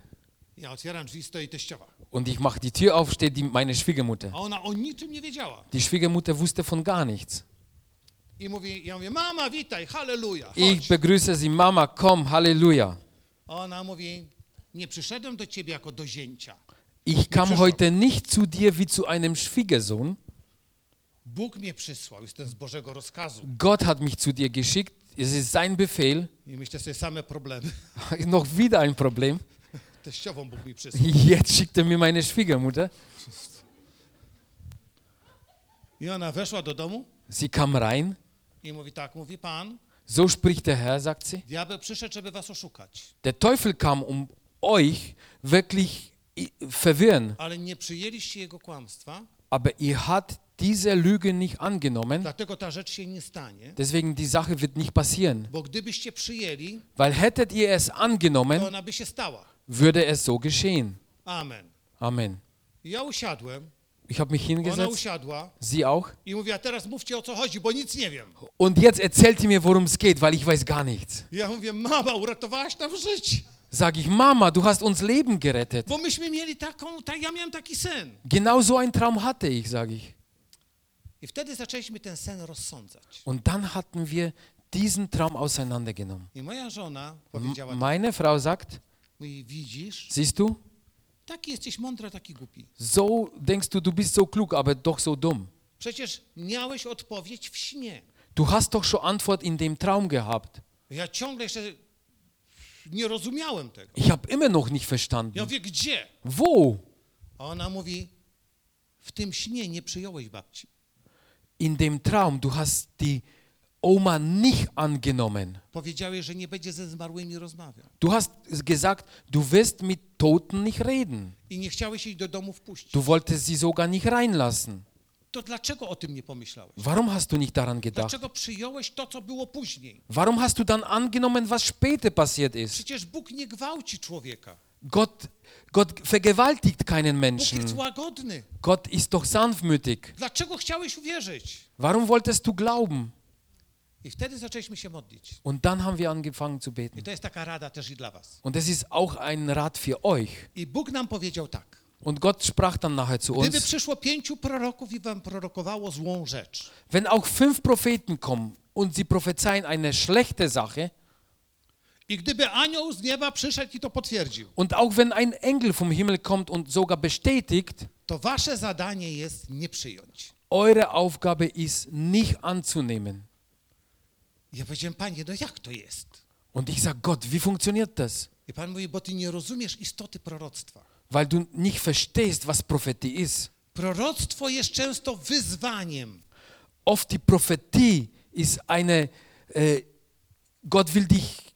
Ja otwieram drzwi, stoi teściowa. Und ich mache die Tür auf, steht die, meine Schwiegermutter. A ona o niczym nie wiedziała. Die Schwiegermutter wusste von gar nichts. I mówi, ja mówię, mama, witaj, halleluja, Ich begrüße sie, Mama, komm, Halleluja. A ona mówi, nie przyszedłem do ciebie jako do zięcia. Ich kam heute nicht zu dir wie zu einem Schwiegersohn. Bóg mnie przysłał, jestem z Bożego rozkazu. Gott hat mich zu dir geschickt. Es ist sein Befehl. I myślę sobie same problemy. Noch wieder ein Problem. Teściową Bóg mi przysłał. Jetzt schickt er mir meine Schwiegermutter. I ona weszła do domu Sie kam rein. i mówi tak, mówi Pan, So spricht der Herr, sagt sie. diabeł przyszedł, żeby was oszukać. Der Teufel kam, um euch wirklich verwirren. Ale nie przyjęliście jego kłamstwa, Aber ihr habt diese Lüge nicht angenommen. ta. Deswegen die Sache wird nicht passieren. Weil hättet ihr es angenommen, würde es so geschehen. Amen. Amen. Ich habe mich hingesetzt, sie auch. Und jetzt erzählt ihr mir, worum es geht, weil ich weiß gar nichts. Ja mówię, mama, uratowałaś nam życie. Sag ich, Mama, du hast uns Leben gerettet. Taką, tak, ja. Genau so einen Traum hatte ich, sage ich. I wtedy zaczęliśmy ten sen rozsądzać. Und dann hatten wir diesen Traum auseinandergenommen. Powiedziała, meine Frau sagt, siehst du, so denkst du, du bist so klug, aber doch so dumm. Du hast doch schon Antwort in dem Traum gehabt. Ich habe immer noch nicht verstanden. Wo? Ona mówi, w tym śnie nie przyjąłeś babci. In dem Traum, du hast die Oma nicht angenommen. Powiedziałeś, że nie będzie ze zmarłymi rozmawiał. Du hast gesagt, du wirst mit Toten nicht reden. I nie chciałeś jej do domu wpuścić. Du wolltest sie sogar nicht reinlassen. To dlaczego o tym nie pomyślałeś? Warum hast du nicht daran gedacht? Dlaczego przyjąłeś to, co było później? Warum hast du dann angenommen, was später passiert ist? Przecież Bóg nie gwałci człowieka. Gott, Gott vergewaltigt keinen Bóg jest Menschen. łagodny. Gott ist doch sanftmütig. Dlaczego chciałeś uwierzyć? Warum wolltest du glauben? I wtedy zaczęliśmy się modlić. Und dann haben wir angefangen zu I beten. to jest taka rada też i dla was. Und das ist auch ein Rat für euch. I Bóg nam powiedział tak. Und Gott sprach dann nachher zu Gdyby uns, przyszło pięciu proroków i wam prorokowało złą rzecz, wenn auch fünf Propheten kommen und sie prophezeien eine schlechte Sache, i gdyby anioł z nieba przyszedł i to potwierdził, und auch wenn ein Engel vom Himmel kommt und sogar bestätigt, to wasze zadanie jest nie przyjąć. eure Aufgabe ist nicht anzunehmen. Ja powiedziałem, panie, no jak to jest? Und ich sage, Gott, wie funktioniert das? I pan mówi, bo ty nie rozumiesz istoty proroctwa. Weil du nicht verstehst, was Prophetie ist. Proroctwo jest często wyzwaniem. Oft die Prophetie ist eine, äh, Gott will dich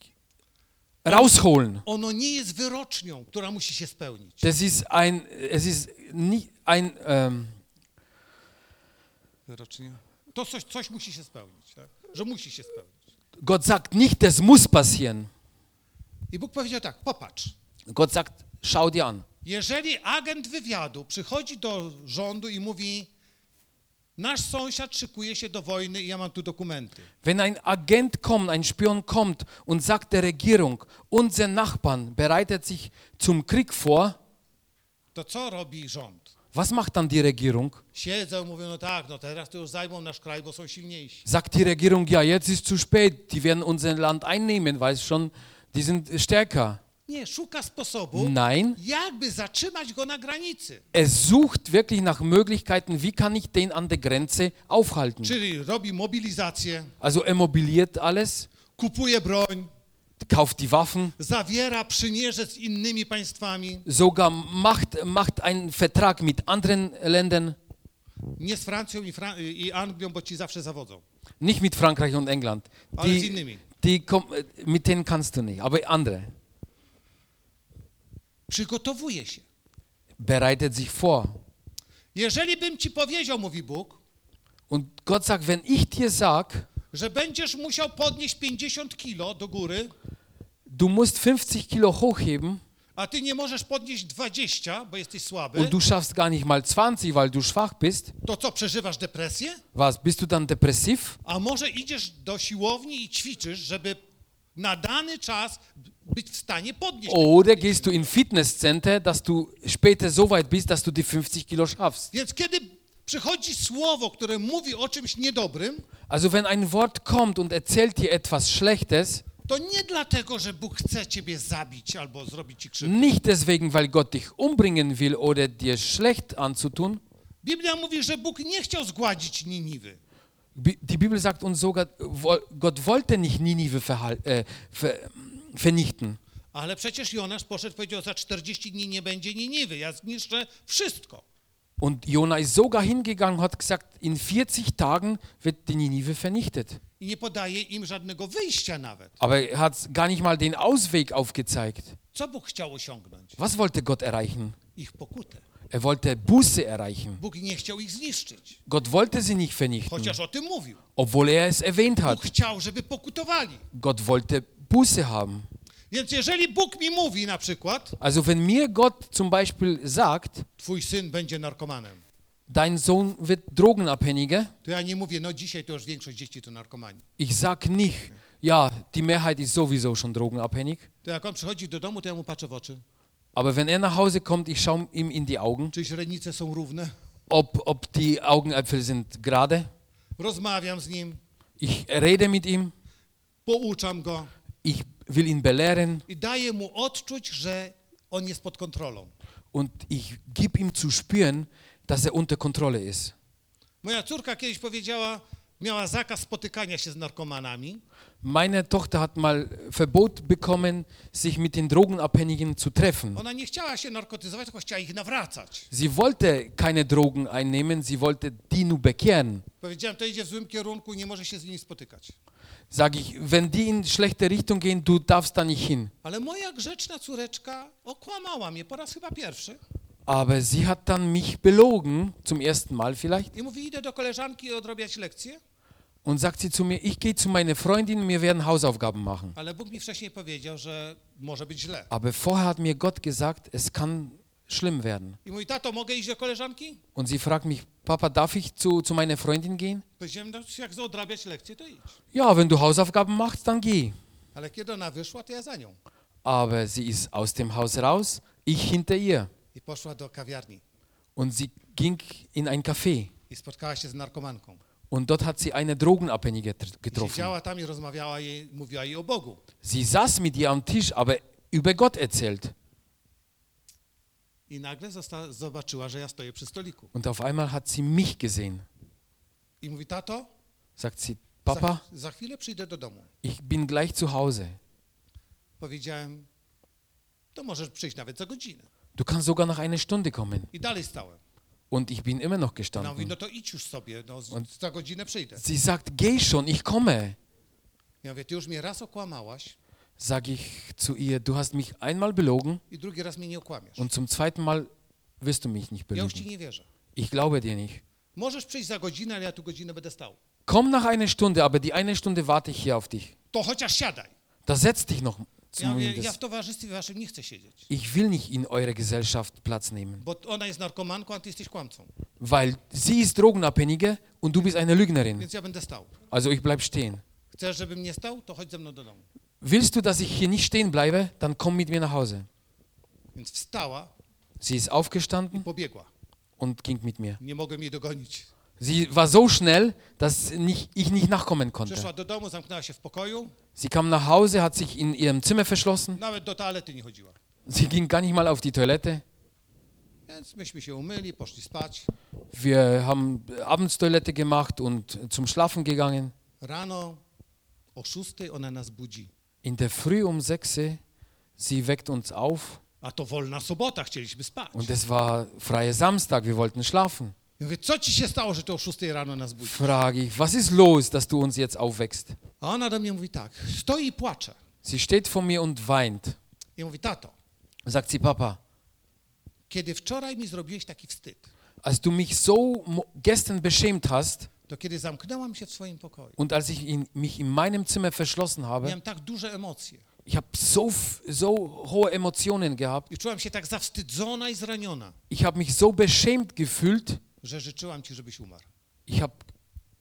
rausholen. Ono nie jest wyrocznią, która musi się spełnić. Das ist ein, es ist nicht ein, ähm, Wyrocznia? To coś, coś musi się spełnić, tak? że musi się spełnić. Gott sagt nicht, das muss passieren. I Bóg powiedział tak, popatrz, Gott sagt, schau dir an. Jeżeli agent wywiadu przychodzi do rządu i mówi, nasz sąsiad szykuje się do wojny i ja mam tu dokumenty. Wenn ein Agent kommt, ein Spion kommt und sagt der Regierung, unser Nachbarn bereitet sich zum Krieg vor, To co robi rząd? was macht dann die Regierung? Siedzą, mówią, no tak, no teraz to już zajmą nasz kraj, bo są silniejsi. Sagt die Regierung, ja, jetzt ist zu spät, die werden unser Land einnehmen, weil schon, die sind stärker. Nie, szuka sposobu, Nein, jakby zatrzymać go na granicy. er sucht wirklich nach Möglichkeiten, wie kann ich den an der Grenze aufhalten. Czyli robi mobilizację, Also er mobiliert alles, kupuje broń, kauft die Waffen, zawiera przymierze z innymi państwami, sogar macht, macht einen Vertrag mit anderen Ländern, nie z Francją i, Fra i Anglią, bo ci zawsze zawodzą, nicht mit Frankreich und England. ale z Die, innymi. die kom- mit denen kannst du nicht, aber andere. Przygotowuje się. Bereitet sich vor. Jeżeli bym ci powiedział, mówi Bóg, Und Gott sagt, wenn ich dir sag, że będziesz musiał podnieść 50 kilo do góry, du musst 50 Kilo hochheben a ty nie możesz podnieść 20, bo jesteś słaby, und du schaffst gar nicht mal 20, weil du schwach bist, to co, przeżywasz depresję? was, bist du dann depressiv? A może idziesz do siłowni i ćwiczysz, żeby na dany czas być w stanie podnieść. Oder 50 gehst du in Fitnesscenter, dass du später so weit bist, dass du die 50 Kilo schaffst? Więc kiedy przychodzi słowo, które mówi o czymś niedobrym, Also wenn ein Wort kommt und erzählt dir etwas Schlechtes, to nie dlatego, że Bóg chce ciebie zabić albo zrobić ci krzywdę. nicht deswegen, weil Gott dich umbringen will oder dir schlecht anzutun. Biblia mówi, że Bóg nie chciał zgładzić Niniwy. Die Bibel sagt uns sogar, Gott wollte nicht Ninive äh, ver vernichten. Ale przecież Jonasz poszedł, powiedział, za 40 dni nie będzie Niniwy, ja zniszczę wszystko. Und Jona ist sogar hingegangen und hat gesagt, in 40 Tagen wird die Ninive vernichtet. I nie podaje im żadnego wyjścia nawet. Aber er hat gar nicht mal den Ausweg aufgezeigt. Co Bóg chciał osiągnąć? Was wollte Gott erreichen? Ich pokutę. Er wollte Buße erreichen. Bóg nie chciał ich zniszczyć, Gott wollte sie nicht vernichten, chociaż o tym mówił. obwohl er es erwähnt hat. Bóg chciał, żeby pokutowali. Gott wollte Buße haben. Więc jeżeli Bóg mi mówi na przykład, Also wenn mir Gott zum Beispiel sagt, twój syn będzie narkomanem, dein Sohn wird Drogenabhängiger, to ja nie mówię, no dzisiaj to już większość dzieci to narkomani. ich sag nicht, ja, die Mehrheit ist sowieso schon drogenabhängig. To jak on przychodzi do domu, to ja mu patrzę w oczy. Aber wenn er nach Hause kommt, ich schaue ihm in die Augen, Czy źrenice są równe? ob, ob die Augenäpfel sind gerade. Rozmawiam z nim, Ich rede mit ihm, pouczam go ich will ihn belehren i daję mu odczuć, że on jest pod kontrolą. und ich gebe ihm zu spüren, dass er unter Kontrolle ist. Moja córka kiedyś powiedziała, miała zakaz spotykania się z narkomanami, Meine Tochter hat mal Verbot bekommen, sich mit den Drogenabhängigen zu treffen. Ona nie chciała się narkotyzować, tylko chciała ich nawracać. Sie wollte keine Drogen einnehmen, sie wollte die nur bekehren. Powiedziałem, to idzie w złym kierunku, nie może się z nimi spotykać. Sag ich, wenn die in schlechte Richtung gehen, du darfst da nicht hin. Ale moja grzeczna córeczka okłamała mnie po raz chyba pierwszy Aber sie hat dann mich belogen, zum ersten Mal vielleicht, i mówi, idę do koleżanki odrabiać lekcje, und sagt sie zu mir, ich gehe zu meiner Freundin, wir werden Hausaufgaben machen. ale Bóg mi wcześniej powiedział, że może być źle. Aber vorher hat mir Gott gesagt, es kann schlimm werden. I mówi, tato, mogę iść do koleżanki? Und sie fragt mich, Papa, darf ich zu, zu meiner Freundin gehen? Powiedziałem, no, jak odrabiać lekcje, to idź. Ja, wenn du Hausaufgaben machst, dann geh. Ale kiedy ona wyszła, to ja za nią. Aber sie ist aus dem Haus raus, ich hinter ihr. I poszła do kawiarni Und sie ging in ein Café. i spotkała się z narkomanką. Und dort hat sie eine Drogenabhängige getroffen. Sie saß mit ihr am Tisch, aber über Gott erzählt. Und auf einmal hat sie mich gesehen. Sagt sie, Papa, ich bin gleich zu Hause. Du kannst sogar nach einer Stunde kommen. Und ich bin immer noch Ona mówi, gestanden. no to idź już sobie, no, z- za godzinę przyjdę. Sie sagt, geh schon, ich komme. Ja mówię, ty już mnie raz okłamałaś Sag ich zu ihr, du hast mich einmal belogen i drugi raz mnie nie okłamiesz. und zum zweiten Mal wirst du mich nicht Ja już ci belügen. nie wierzę. Ich glaube dir nicht. Możesz przyjść za godzinę, ale ja tu godzinę będę stał. Komm nach einer Stunde, aber die eine Stunde warte ich hier auf dich. To chociaż siadaj. Da setz dich noch Ja, mówię, ja w towarzystwie waszym nie chcę siedzieć. Ich will nicht in eurer Gesellschaft Platz nehmen, Bo ona jest narkomanką, a ty jesteś kłamcą. weil sie ist Drogenabhängige und du bist eine Lügnerin. Więc ja będę stał. Also ich bleib stehen. Chcesz, żebym nie stał? To chodź ze mną do domu. Willst du, dass ich hier nicht stehen bleibe, dann komm mit mir nach Hause. Więc wstała Sie ist i aufgestanden pobiegła. und ging mit mir. Nie mogłem jej dogonić. Sie war so schnell, dass nicht, ich nicht nachkommen konnte. Do domu, Sie kam nach Hause, hat sich in ihrem Zimmer verschlossen. Sie ging gar nicht mal auf die Toilette. Umyli. Wir haben Abendstoilette gemacht und zum Schlafen gegangen. Rano. In der Früh um 6 Uhr, sie weckt uns auf sobota, und es war freier Samstag, wir wollten schlafen. Ja mówię, co ci się stało, że to o szóstej rano nas budzi? Frage ich, was ist los, dass du uns jetzt aufwächst? A ona do mnie mówi tak, stoi i płacze. Sie steht vor mir und weint. I mówi, tato, Sagt sie, Papa, kiedy wczoraj mi zrobiłeś taki wstyd, als du mich so gestern beschämt hast to kiedy zamknęłam się w swoim pokoju, und als ich in, mich in meinem Zimmer verschlossen habe, miałem tak duże emocje ich habe so, so hohe Emotionen gehabt. i czułam się tak zawstydzona i zraniona, Ich habe mich so beschämt gefühlt. Że życzyłam ci, żebyś umarł. Ich habe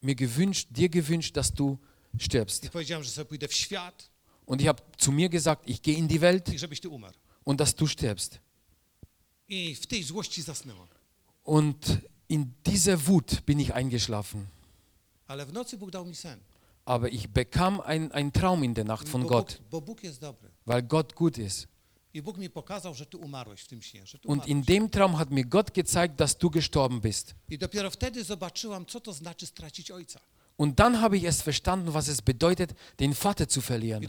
mir gewünscht, dir gewünscht, dass du stirbst. I powiedziałam, że sobie pójdę w świat Und ich habe zu mir gesagt, ich gehe in die Welt i żebyś ty umarł. und dass du stirbst. I w tej złości zasnęłam. Und in dieser Wut bin ich eingeschlafen. Ale w nocy Bóg dał mi sen. Aber ich bekam ein- einen Traum in der Nacht von bo, Gott, bo Bóg jest dobry. weil Gott gut ist. Und in dem Traum hat mir Gott gezeigt, dass du gestorben bist. Und dann habe ich erst verstanden, was es bedeutet, den Vater zu verlieren.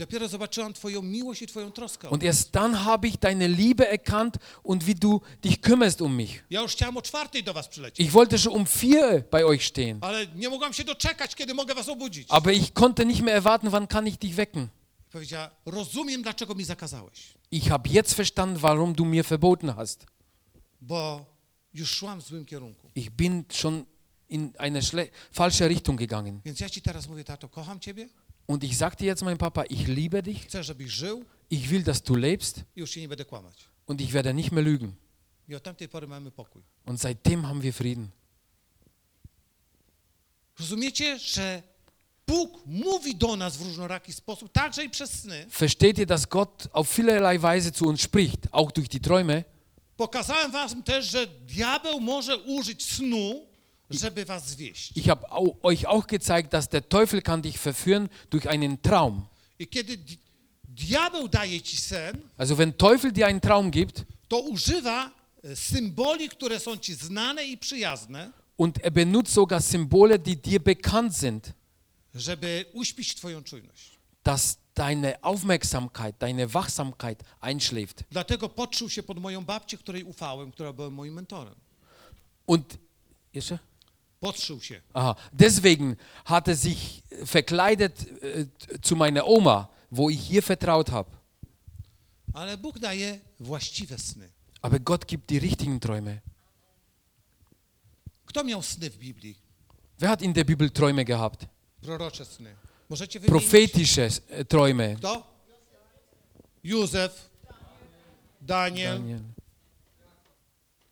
Und erst dann habe ich deine Liebe erkannt und wie du dich kümmerst um mich. Ich wollte schon um vier bei euch stehen, aber ich konnte nicht mehr erwarten, wann kann ich dich wecken. Powiedziała, rozumiem, dlaczego mi zakazałeś, Ich habe jetzt verstanden, warum du mir verboten hast. bo już szłam w złym kierunku. Ich bin schon in eine falsche Richtung gegangen. Więc ja ci teraz mówię, tato, kocham ciebie, Und ich sagte jetzt meinem Papa, ich liebe dich, chcę, żebyś żył ich will, dass du lebst i już nie będę kłamać. und ich werde nicht mehr lügen. I od tamtej pory mamy pokój. Und seitdem haben wir Frieden. Rozumiecie, że sposób. Versteht ihr, dass Gott auf vielerlei Weise zu uns spricht, auch durch die Träume? Pokazałem wam też, że diabeł może użyć snu, żeby was zwieść. Ich habe euch auch gezeigt, dass der Teufel kann dich verführen durch einen Traum. I kiedy di- diabeł daje ci sen, Also wenn Teufel dir einen Traum gibt to używa e, symboli, które są ci znane i przyjazne, und er benutzt sogar Symbole, die dir bekannt sind, żeby uśpić twoją czujność. dass deine Aufmerksamkeit, deine Wachsamkeit einschläft. Dlatego podszył się pod moją babcię, której ufałem, która była moim mentorem. Und jeszcze? Podszył się. Aha, deswegen hat er sich verkleidet äh, zu meiner Oma, wo ich ihr vertraut habe. Ale Bóg daje właściwe sny. Aber Gott gibt die richtigen Träume. Kto miał sny w Biblii? Wer hat in der Bibel Träume gehabt? Prorocze sny. Możecie wymienić? Äh, Träume. Kto? Józef, Daniel, Daniel.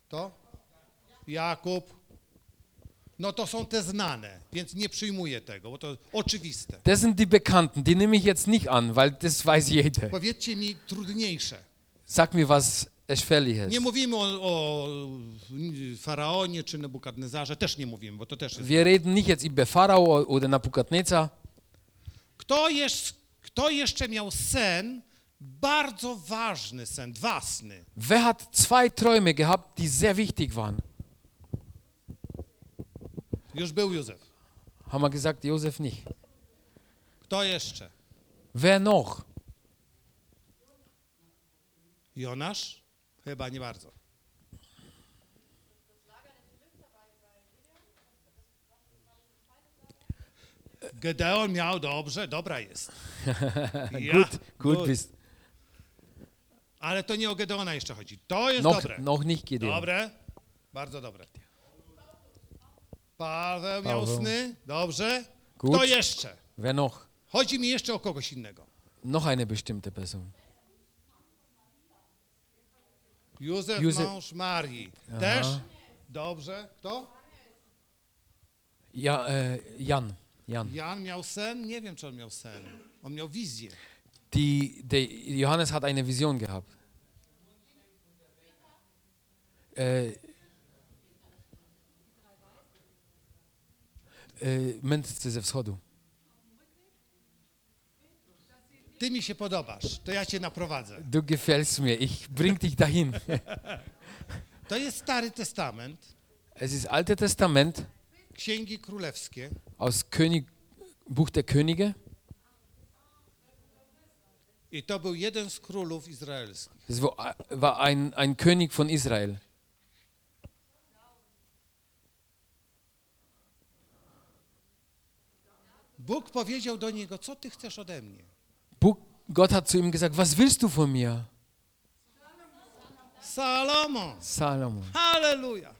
to? Jakub. No to są te znane, więc nie przyjmuję tego, bo to oczywiste. Das sind die Bekannten, die nehme ich jetzt nicht an, weil das weiß jeder. Powiedzcie mi trudniejsze. Sag mir was. Nie mówimy o, o faraonie czy Nebukadnezarze, też nie mówimy, bo to też jest. Wir reden nicht jetzt über Pharao oder Nebukadnezar. Kto, jest, kto jeszcze miał sen, bardzo ważny sen, dwa sny? Wer hat zwei Träume gehabt, die sehr wichtig waren? Już był Józef. Haben wir gesagt, Josef nicht. Kto jeszcze? Wer noch? Jonasz? Chyba nie bardzo. Gedeon miał dobrze, dobra jest. Ja, gut, gut bist. Ale to nie o Gedeona jeszcze chodzi. To jest Noch, dobre. noch nicht Gideon. Dobre? Bardzo dobre. Paweł miał Paweł. sny? Dobrze. Gut. Kto jeszcze? Wer noch? Chodzi mi jeszcze o kogoś innego. Noch eine bestimmte Person. Józef, Józef- mąż Marii. Też? Dobrze. Kto? Ja, äh, Jan. Jan. Jan miał sen? Nie wiem, czy on miał sen. On miał wizję. Die, der Johannes hat eine Vision gehabt. Äh, äh, mędrcy ze wschodu. Ty mi się podobasz, to ja cię naprowadzę. Du gefällst mir, ich bring dich dahin. To jest Stary Testament, Es ist Alte Testament Księgi Królewskie. aus König, Buch der Könige. I to był jeden z królów izraelskich. War war ein, ein König von Israel. Bóg powiedział do niego, co ty chcesz ode mnie? Gott hat zu ihm gesagt, was willst du von mir? Salomon. Salomon. Halleluja.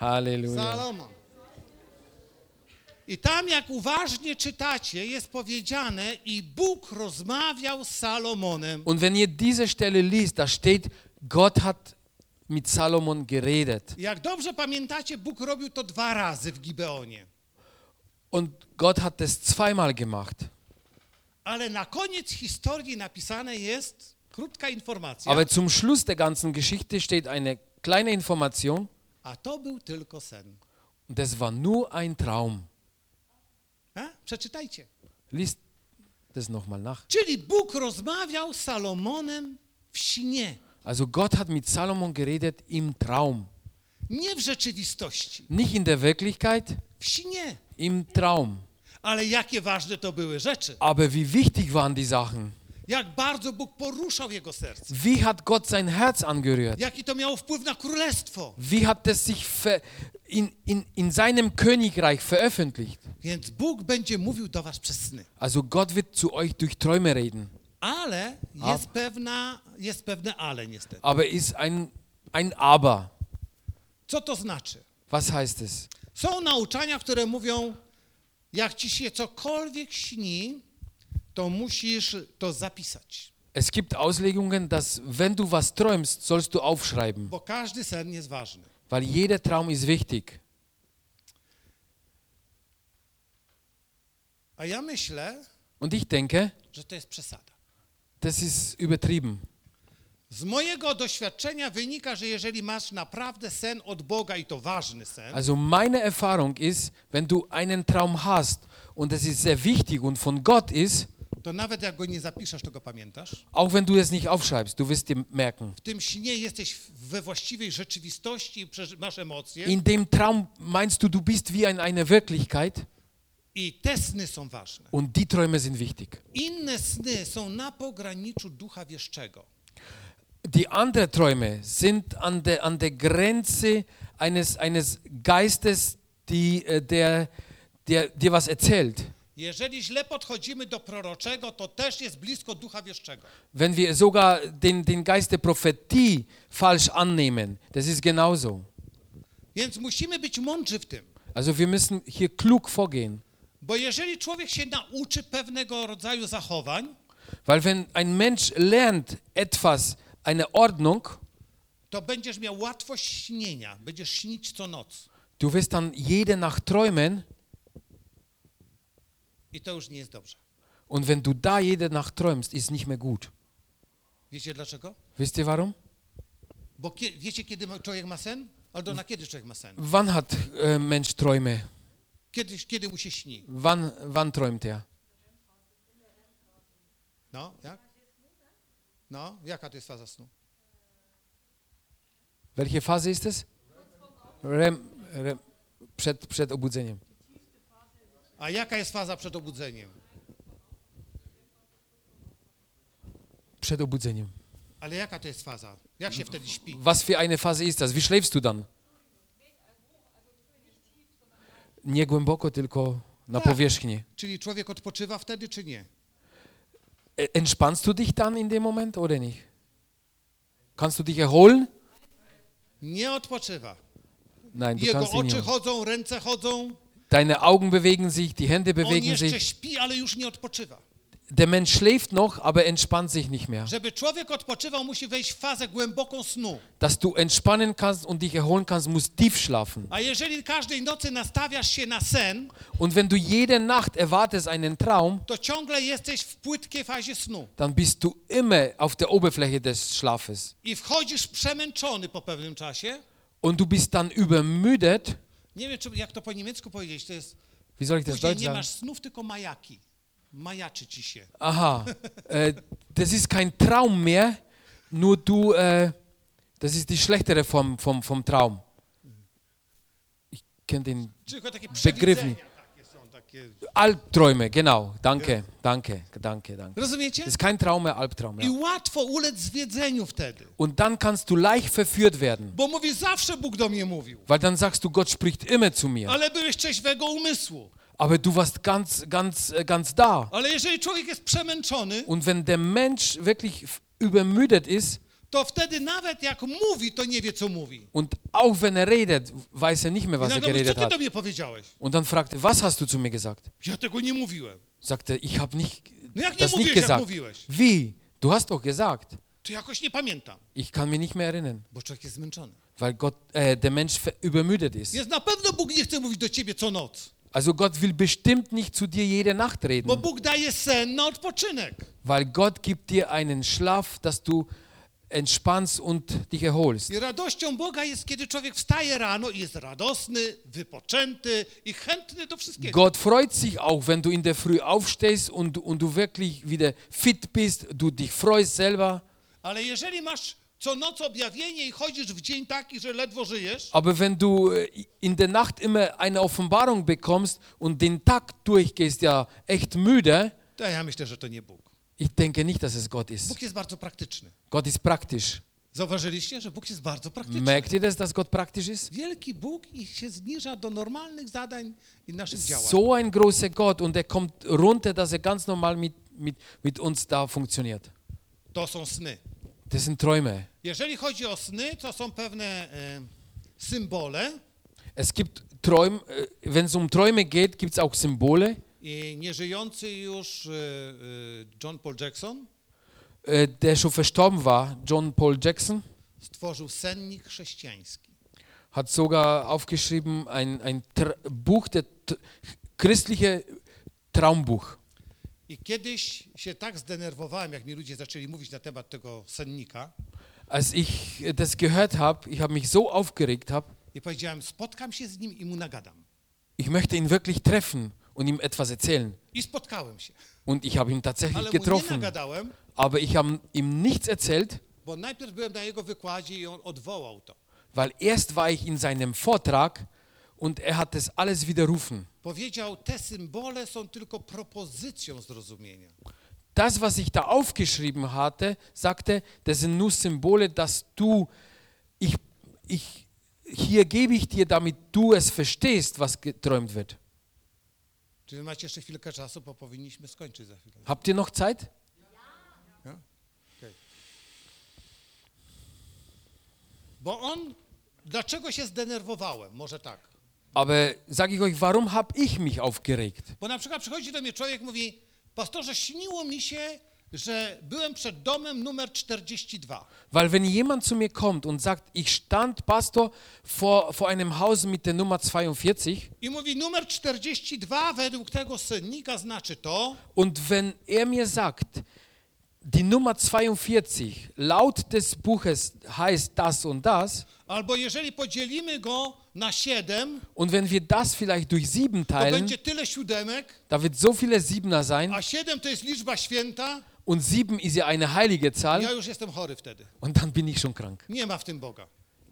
Halleluja. Salomon. I tam, jak uważnie czytacie, jest powiedziane, i Bóg rozmawiał z Salomonem. Und wenn ihr diese Stelle liest, da steht, Gott hat mit Salomon geredet. Jak dobrze pamiętacie, Bóg robił to dwa razy w Gibeonie. Und Gott hat das zweimal gemacht. Ale na koniec historii napisane jest krótka informacja, Aber zum Schluss der ganzen Geschichte steht eine kleine Information. a to był tylko sen. Und das war nur ein Traum. A? Przeczytajcie. Liest das nochmal nach. Czyli Bóg rozmawiał z Salomonem w śnie, Also Gott hat mit Salomon geredet im Traum. nie w rzeczywistości, Nicht in der Wirklichkeit, w śnie. im Traum. Ale jakie ważne to były rzeczy. Aber wie wichtig waren die Sachen? Jak bardzo Bóg poruszał jego serce. Wie hat Gott sein Herz angerührt? Jaki to miało wpływ na królestwo. Wie hat es sich in, in, in seinem Königreich veröffentlicht? Więc Bóg będzie mówił do was przez sny. Also Gott wird zu euch durch Träume reden. Ale jest, pewna, jest pewne ale niestety. Aber ist ein, ein Aber. Co to znaczy? Was heißt es? Są nauczania, które mówią, jak ci się cokolwiek śni, to musisz to zapisać. Es gibt Auslegungen, dass wenn du was träumst, sollst du aufschreiben, Bo każdy sen jest ważny. weil jeder Traum ist wichtig. A ja myślę, Und ich denke, że to jest przesada. das ist übertrieben. Z mojego doświadczenia wynika, że jeżeli masz naprawdę sen od Boga i to ważny sen, Also meine Erfahrung ist, wenn du einen Traum hast und es ist sehr wichtig und von Gott ist, to nawet jak go nie zapiszesz, to go pamiętasz. auch wenn du es nicht aufschreibst, du wirst dir merken. W tym śnie jesteś we właściwej rzeczywistości i masz emocje. In dem Traum meinst du, du bist wie in einer Wirklichkeit I te sny są ważne. und die Träume sind wichtig. Inne sny są na pograniczu ducha wieszczego. Die anderen Träume sind an der, an der Grenze eines, eines Geistes, die, äh, der, der dir was erzählt. Jeżeli źle podchodzimy do proroczego, to też jest blisko ducha wieszczego. Wenn wir sogar den, den Geist der Prophetie falsch annehmen, das ist genauso. Więc musimy być mądrzy w tym. Also wir müssen hier klug vorgehen. Bo jeżeli człowiek się nauczy pewnego rodzaju zachowań, Weil wenn ein Mensch lernt etwas, eine Ordnung, to będziesz miał łatwość śnienia. Będziesz śnić co noc. du wirst dann jede Nacht träumen I to już nie jest dobrze. und wenn du da jede Nacht träumst, ist nicht mehr gut. Wiecie dlaczego? Wisst ihr warum? Bo kie, wiecie, kiedy człowiek ma sen? Albo na kiedy człowiek ma sen? Wann hat äh, Mensch Träume? Kiedy, kiedy mu się śni? Wann, wann träumt er? No, jak? No, jaka to jest faza snu? Welche Phase ist es? REM, REM, przed, przed obudzeniem. A jaka jest faza przed obudzeniem? Przed obudzeniem. Ale jaka to jest faza? Jak się wtedy śpi? Was für eine Phase ist das? Wie schläfst du dann? Nie głęboko, tylko na Tak. powierzchni. Czyli człowiek odpoczywa wtedy, czy nie? E- Entspannst du dich dann in dem Moment oder nicht? Kannst du dich erholen? Nie odpoczywa. Nein, du Jego kannst oczy nicht. chodzą, ręce chodzą. Deine Augen bewegen sich, die Hände On bewegen jeszcze sich. śpi, ale już nie odpoczywa. Der Mensch schläft noch, aber entspannt sich nicht mehr. Dass du entspannen kannst und dich erholen kannst, musst tief schlafen. Und wenn du jede Nacht erwartest einen Traum, dann bist du immer auf der Oberfläche des Schlafes. Und du bist dann übermüdet. Wie soll ich das Deutsch sagen? Majaczy ci się. Aha, äh, das ist kein Traum mehr, nur du, äh, das ist die schlechtere Form vom, vom Traum. Ich kenne den są. Takie... Albträume, genau. Danke, danke, danke, danke. Rozumiecie? Das ist kein Traum mehr, Albtraum. I Ja. łatwo ulec zwiedzeniu wtedy. Und dann kannst du leicht verführt werden, Bo mówi, zawsze Bóg do mnie mówił. weil dann sagst du, Gott spricht immer zu mir. Ale byłeś trzeźwego umysłu. Aber du warst ganz, ganz, äh, ganz da. Ale jeżeli człowiek jest przemęczony, Und wenn der Mensch wirklich übermüdet ist to wtedy nawet jak mówi, to nie wie, co mówi. und auch wenn er redet, weiß er nicht mehr, was er mówi, geredet hat. Und dann fragt er, was hast du zu mir gesagt? Ja tego nie mówiłem. Sagt er, ich habe nicht No jak nie das nicht mówiłeś, jak gesagt. mówiłeś? Wie? Du hast doch gesagt. To jakoś nie pamiętam, Ich kann mich nicht mehr erinnern, bo człowiek jest zmęczony. weil Gott, äh, der Mensch übermüdet ist. Jest na pewno Bóg nie chce mówić do ciebie co noc. Also Gott will bestimmt nicht zu dir jede Nacht Bo reden, Bóg daje sen na odpoczynek. weil Gott gibt dir einen Schlaf, dass du entspannst und dich erholst. I radością Boga jest, kiedy człowiek wstaje rano i jest radosny, wypoczęty i chętny do wszystkiego. Gott freut sich auch, wenn du in der Früh aufstehst und, und du wirklich wieder fit bist, du dich freust selber. Ale jeżeli masz Aber wenn du äh, in der Nacht immer eine Offenbarung bekommst und den Tag durchgehst, ja echt müde, ich denke nicht, dass es Gott ist. Gott ist praktisch. Zauważyliście, że Bóg jest bardzo praktyczny. Merkt ihr das, dass Gott praktisch ist? Wielki Bóg i się zniża do normalnych zadań i naszych działań. So ein großer Gott und er kommt runter, dass er ganz normal mit, mit, mit uns da funktioniert. To są sny. Das sind Träume. Jeżeli chodzi o sny, to są pewne e, symbole Es gibt Träume, wenn es um Träume geht, gibt es auch Symbole. i nieżyjący już e, e, John Paul Jackson Äh, der schon verstorben war, John Paul Jackson, stworzył sennik chrześcijański. hat sogar aufgeschrieben ein, ein Tr Buch, der t- christliche Traumbuch. I kiedyś się tak zdenerwowałem, jak mi ludzie zaczęli mówić na temat tego sennika Als ich das gehört habe, ich habe mich so aufgeregt habe, i powiedziałem, spotkam się z nim i mu nagadam. ich möchte ihn wirklich treffen und ihm etwas erzählen. I spotkałem się. Und ich habe ihn tatsächlich Ale getroffen. nagadałem, Aber ich habe ihm nichts erzählt, bo najpierw byłem na jego wykładzie i on odwołał to. weil erst war ich in seinem Vortrag und er hat das alles widerrufen. Powiedział, te symbole są tylko propozycją zrozumienia. Das, was ich da aufgeschrieben hatte, sagte, das sind nur Symbole, dass du, ich, ich, hier gebe ich dir, damit du es verstehst, was geträumt wird. Czy wy macie jeszcze chwilkę czasu, bo powinniśmy skończyć za chwilę. Habt ihr noch Zeit? Ja? Okej. Bo on, dlaczego się zdenerwowałem? Może tak. Aber sage ich euch, warum habe ich mich aufgeregt? Bo na przykład przychodzi do mnie człowiek mówi, pastorze, śniło mi się, że byłem przed domem numer 42. Weil wenn jemand zu mir kommt und sagt, ich stand, Pastor, vor, vor einem Haus mit der Nummer 42 I mówi, numer 42 według tego sennika znaczy to, und wenn er mir sagt, die Nummer 42 laut des Buches heißt das und das, albo jeżeli podzielimy go na 7, Und wenn wir das vielleicht durch sieben teilen, siódemek, da wird so viele Siebener sein a 7 to jest liczba święta, und sieben ist ja eine heilige ja Zahl już jestem chory wtedy. und dann bin ich schon krank. Nie ma w tym Boga.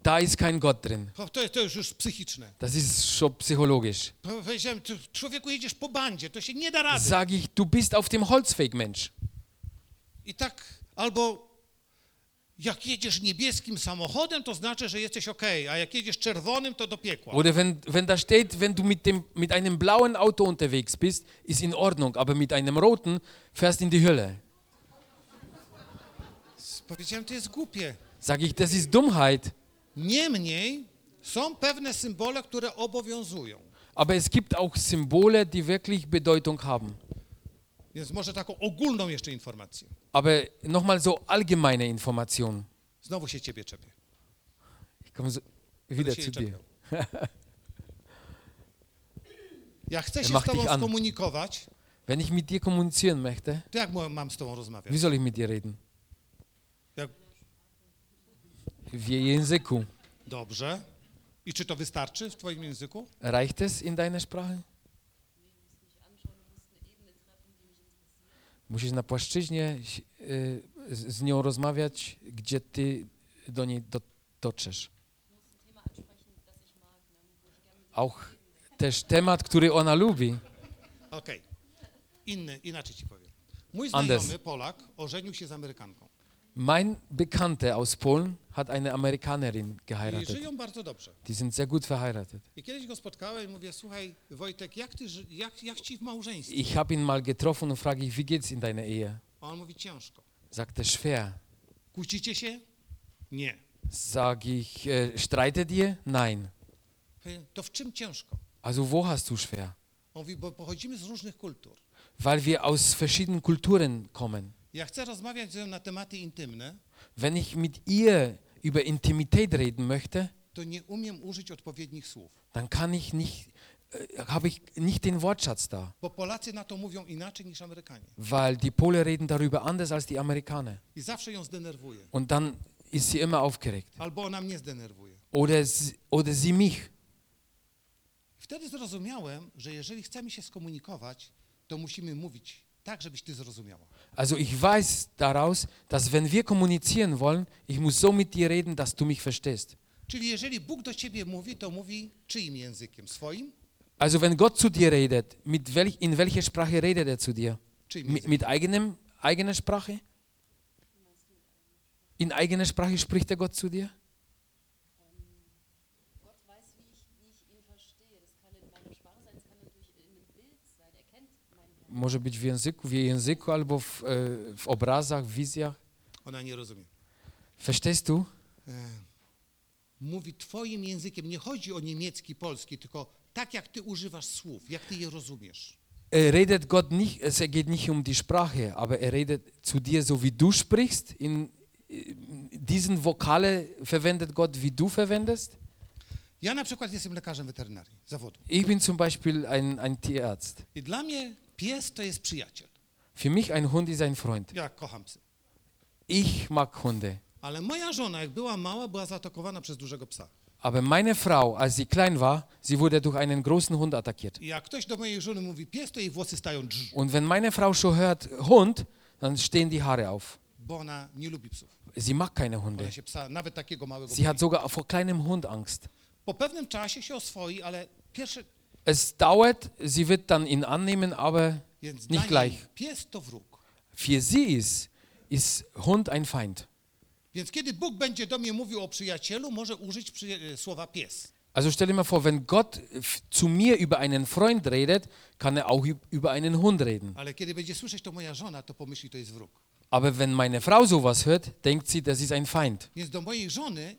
Da ist kein Gott drin. To, to, jest już psychiczne. Das ist schon psychologisch. Powiedziałem, ty, człowieku jedziesz po bandzie, to się nie da rady. Sage ich, du bist auf dem Holzweg, Mensch. I tak, albo jak jedziesz niebieskim samochodem, to znaczy, że jesteś ok, a jak jedziesz czerwonym, to do piekła. Oder wenn, wenn da steht, wenn du mit, dem, mit einem blauen Auto unterwegs bist, ist in Ordnung, aber mit einem roten fährst in die Hölle. Powiedziałem, to jest głupie. Sage ich, das ist Dummheit. Niemniej są pewne symbole, które obowiązują. Aber es gibt auch Symbole, die wirklich Bedeutung haben. Więc może taką ogólną jeszcze informację. Aber nochmal so allgemeine Informationen. Znowu się ciebie czepię. Ich komme so wieder zu dir. Ja chcę się z tobą skomunikować, Wenn ich mit dir kommunizieren möchte, to jak mam z tobą rozmawiać? wie soll ich mit dir reden? Jak... W jej języku. Dobrze. I czy to wystarczy w twoim języku? Reicht es in deiner Sprache? Musisz na płaszczyźnie y, z nią rozmawiać, gdzie ty do niej do, dotrzesz. Auch też temat, który ona lubi. Okej. Inny, inaczej ci powiem. Mój znajomy Polak ożenił się z Amerykanką. Mein Bekannter aus Polen hat eine Amerikanerin I geheiratet. żyją bardzo dobrze. Die sind sehr gut verheiratet. I kiedyś go spotkałem i mówię, słuchaj Wojtek, jak, ty, ży- jak, jak ci w małżeństwie? Ich habe ihn mal getroffen und frage ich, wie geht's in deiner Ehe? A on mówi, ciężko. Sagt er schwer. Kłócicie się? Nie. Sag ich, äh, streitet ihr? Nein. Mówię, To w czym ciężko? Also wo hast du schwer? On mówi, bo pochodzimy z różnych kultur. Weil wir aus verschiedenen Kulturen kommen. Wenn ich mit ihr über Intimität reden möchte, dann kann ich nicht, äh, habe ich nicht den Wortschatz da. Weil die Polen reden darüber anders als die Amerikaner. Und dann ist sie immer aufgeregt. Oder sie, oder sie mich. Wtedy zrozumiałem, że jeżeli chcemy się skomunikować, to musimy mówić tak, żebyś ty zrozumiała. Also ich weiß daraus, dass wenn wir kommunizieren wollen, ich muss so mit dir reden, dass du mich verstehst. Czyli jeżeli Bóg do ciebie mówi, to mówi czyim językiem? Swoim? Also wenn Gott zu dir redet, mit welch, in welcher Sprache redet er zu dir? Czyim Mit, językiem? mit eigenem, eigener Sprache? In eigener Sprache spricht der Gott zu dir? Może być w języku, w jej języku albo w, e, w obrazach, w wizjach. Ona nie rozumie. Verstehst du? E, Mówi twoim językiem. Nie chodzi o niemiecki, polski, tylko tak, jak ty używasz słów, jak ty je rozumiesz. Er redet Gott nicht, es geht nicht um die Sprache, aber er redet zu dir so wie du sprichst. In, in diesen Vokale verwendet Gott, wie du verwendest. Ja na przykład jestem lekarzem weterynarii, zawodu. Ich bin zum Beispiel ein, ein Tierarzt. I dla mnie Pies to jest przyjaciel. Für mich ein Hund ist ein Freund. Ja kocham psy. Ich mag Hunde. Ale moja żona, jak była mała, była zaatakowana przez dużego psa. Aber meine Frau, als sie klein war, sie wurde durch einen großen Hund attackiert. Jak ktoś do mojej żony mówi pies, to jej włosy stają drż, Und wenn meine Frau schon hört Hund, dann stehen die Haare auf. bo ona nie lubi psów. Sie mag keine Hunde. Ona się psa, nawet takiego małego. Sie boi. hat sogar vor kleinem Hund Angst. Po pewnym czasie się oswoi, ale pierwsze, Es dauert, sie wird dann ihn annehmen, aber nicht gleich. Für sie ist, ist Hund ein Feind. Więc kiedy Bóg będzie do mnie mówił o przyjacielu, może użyć przyja- e, słowa pies. Also stell dir mal vor, wenn Gott zu mir über einen Freund redet, kann er auch üb- über einen Hund reden. Ale kiedy będzie słyszeć to moja żona, to pomyśli, to jest wróg. Aber wenn meine Frau sowas hört, denkt sie, das ist ein Feind. Więc do mojej żony,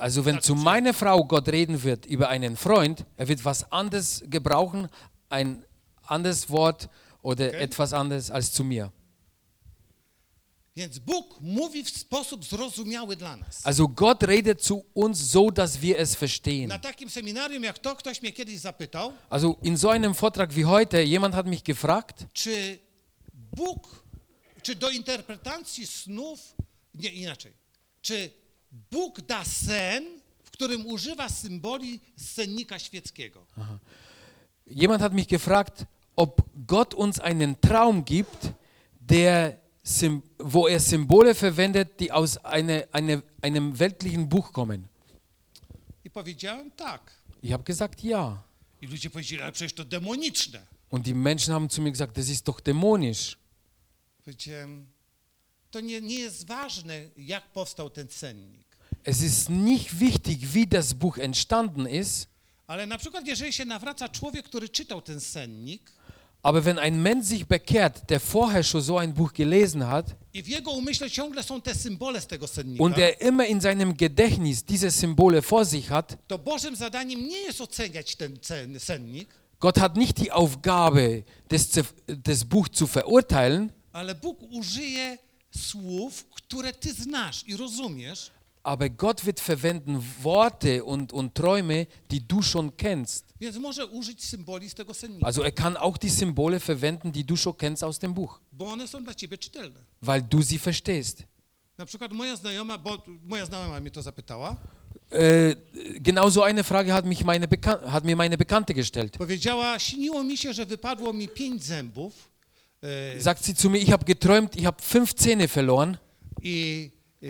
Also wenn zu meiner Frau Gott reden wird über einen Freund, er wird was anderes gebrauchen, ein anderes Wort oder Okay. etwas anderes als zu mir. Also Gott redet zu uns so, dass wir es verstehen. Also in so einem Vortrag wie heute, jemand hat mich gefragt, czy Bóg, czy do interpretacji snów, nie inaczej, czy Bóg da sen, w którym używa symboli sennika świeckiego. jemand hat mich gefragt, ob Gott uns einen Traum gibt, der, wo er Symbole verwendet, die aus eine, eine, einem weltlichen Buch kommen. I powiedziałem tak. Ich habe gesagt, ja. I ludzie powiedzieli, ale przecież to demoniczne. Und die Menschen haben zu mir gesagt, das ist doch dämonisch. To nie, nie jest ważne, jak powstał ten sennik. Es ist nicht wichtig, wie das Buch entstanden ist, Ale na przykład, jeżeli się nawraca człowiek, który czytał ten sennik aber wenn ein Mensch sich bekehrt, der vorher schon so ein Buch gelesen hat und er immer in seinem Gedächtnis diese Symbole vor sich hat, Gott hat nicht die Aufgabe, das, das Buch zu verurteilen, ale Bóg użyje słów, które ty znasz i rozumiesz, aber Gott wird verwenden Worte und, und Träume, die du schon kennst. więc może użyć symboli z tego sennika, Also er kann auch die Symbole verwenden, die du schon kennst aus dem Buch, bo one są dla ciebie czytelne. weil du sie verstehst. Na przykład moja znajoma, bo moja znajoma mnie to zapytała, Äh, genau so eine Frage hat, mich meine Bekan hat mir meine Bekannte gestellt. powiedziała, śniło mi się, że wypadło mi pięć zębów e, Sagt sie zu mir, ich habe geträumt, ich habe fünf Zähne verloren i e,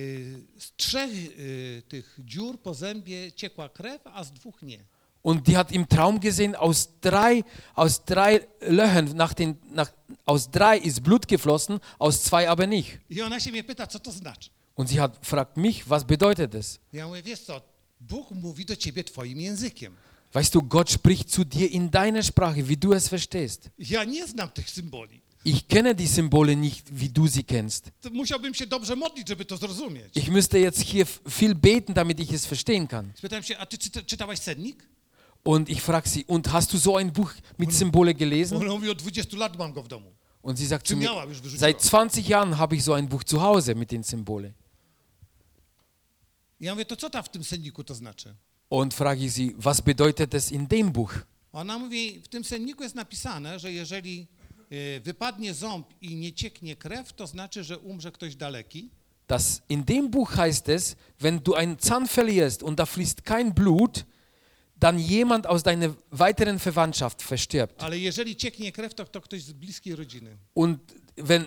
z trzech e, tych dziur po zębie ciekła krew, a z dwóch nie. und die hat im Traum gesehen, aus drei, aus drei Löchern, nach den, nach, aus drei ist Blut geflossen, aus zwei aber nicht. I ona się mnie pyta, co to znaczy. Und sie hat fragt mich, was bedeutet das? Ja mówię, wiesz co, Bóg mówi do ciebie twoim językiem. Weißt du, Gott spricht zu dir in deiner Sprache, wie du es verstehst. Ja nie znam tych symboli. Ich kenne die Symbole nicht, wie du sie kennst. Musiałbym się dobrze modlić, żeby to zrozumieć. Ich müsste jetzt hier viel beten, damit ich es verstehen kann. Spytałem się, a ty czyta, czytałeś sennik? Und ich frage sie, und hast du so ein Buch mit Symbole gelesen? Ona mówi, od 20 lat mam go w domu. Und sie sagt zu mir, seit 20 Jahren habe ich so ein Buch zu Hause mit den Symbolen. Ja mówię, to co tam w tym senniku to znaczy? Und frage ich sie, was bedeutet das in dem Buch? Ona mówi, w tym senniku jest napisane, że jeżeli wypadnie ząb i nie cieknie krew, to znaczy, że umrze ktoś daleki. Das, in dem Buch heißt es, wenn du einen Zahn verlierst und da fließt kein Blut, dann jemand aus deiner weiteren Verwandtschaft verstirbt. Ale jeżeli cieknie krew, to, to ktoś z bliskiej rodziny. Und wenn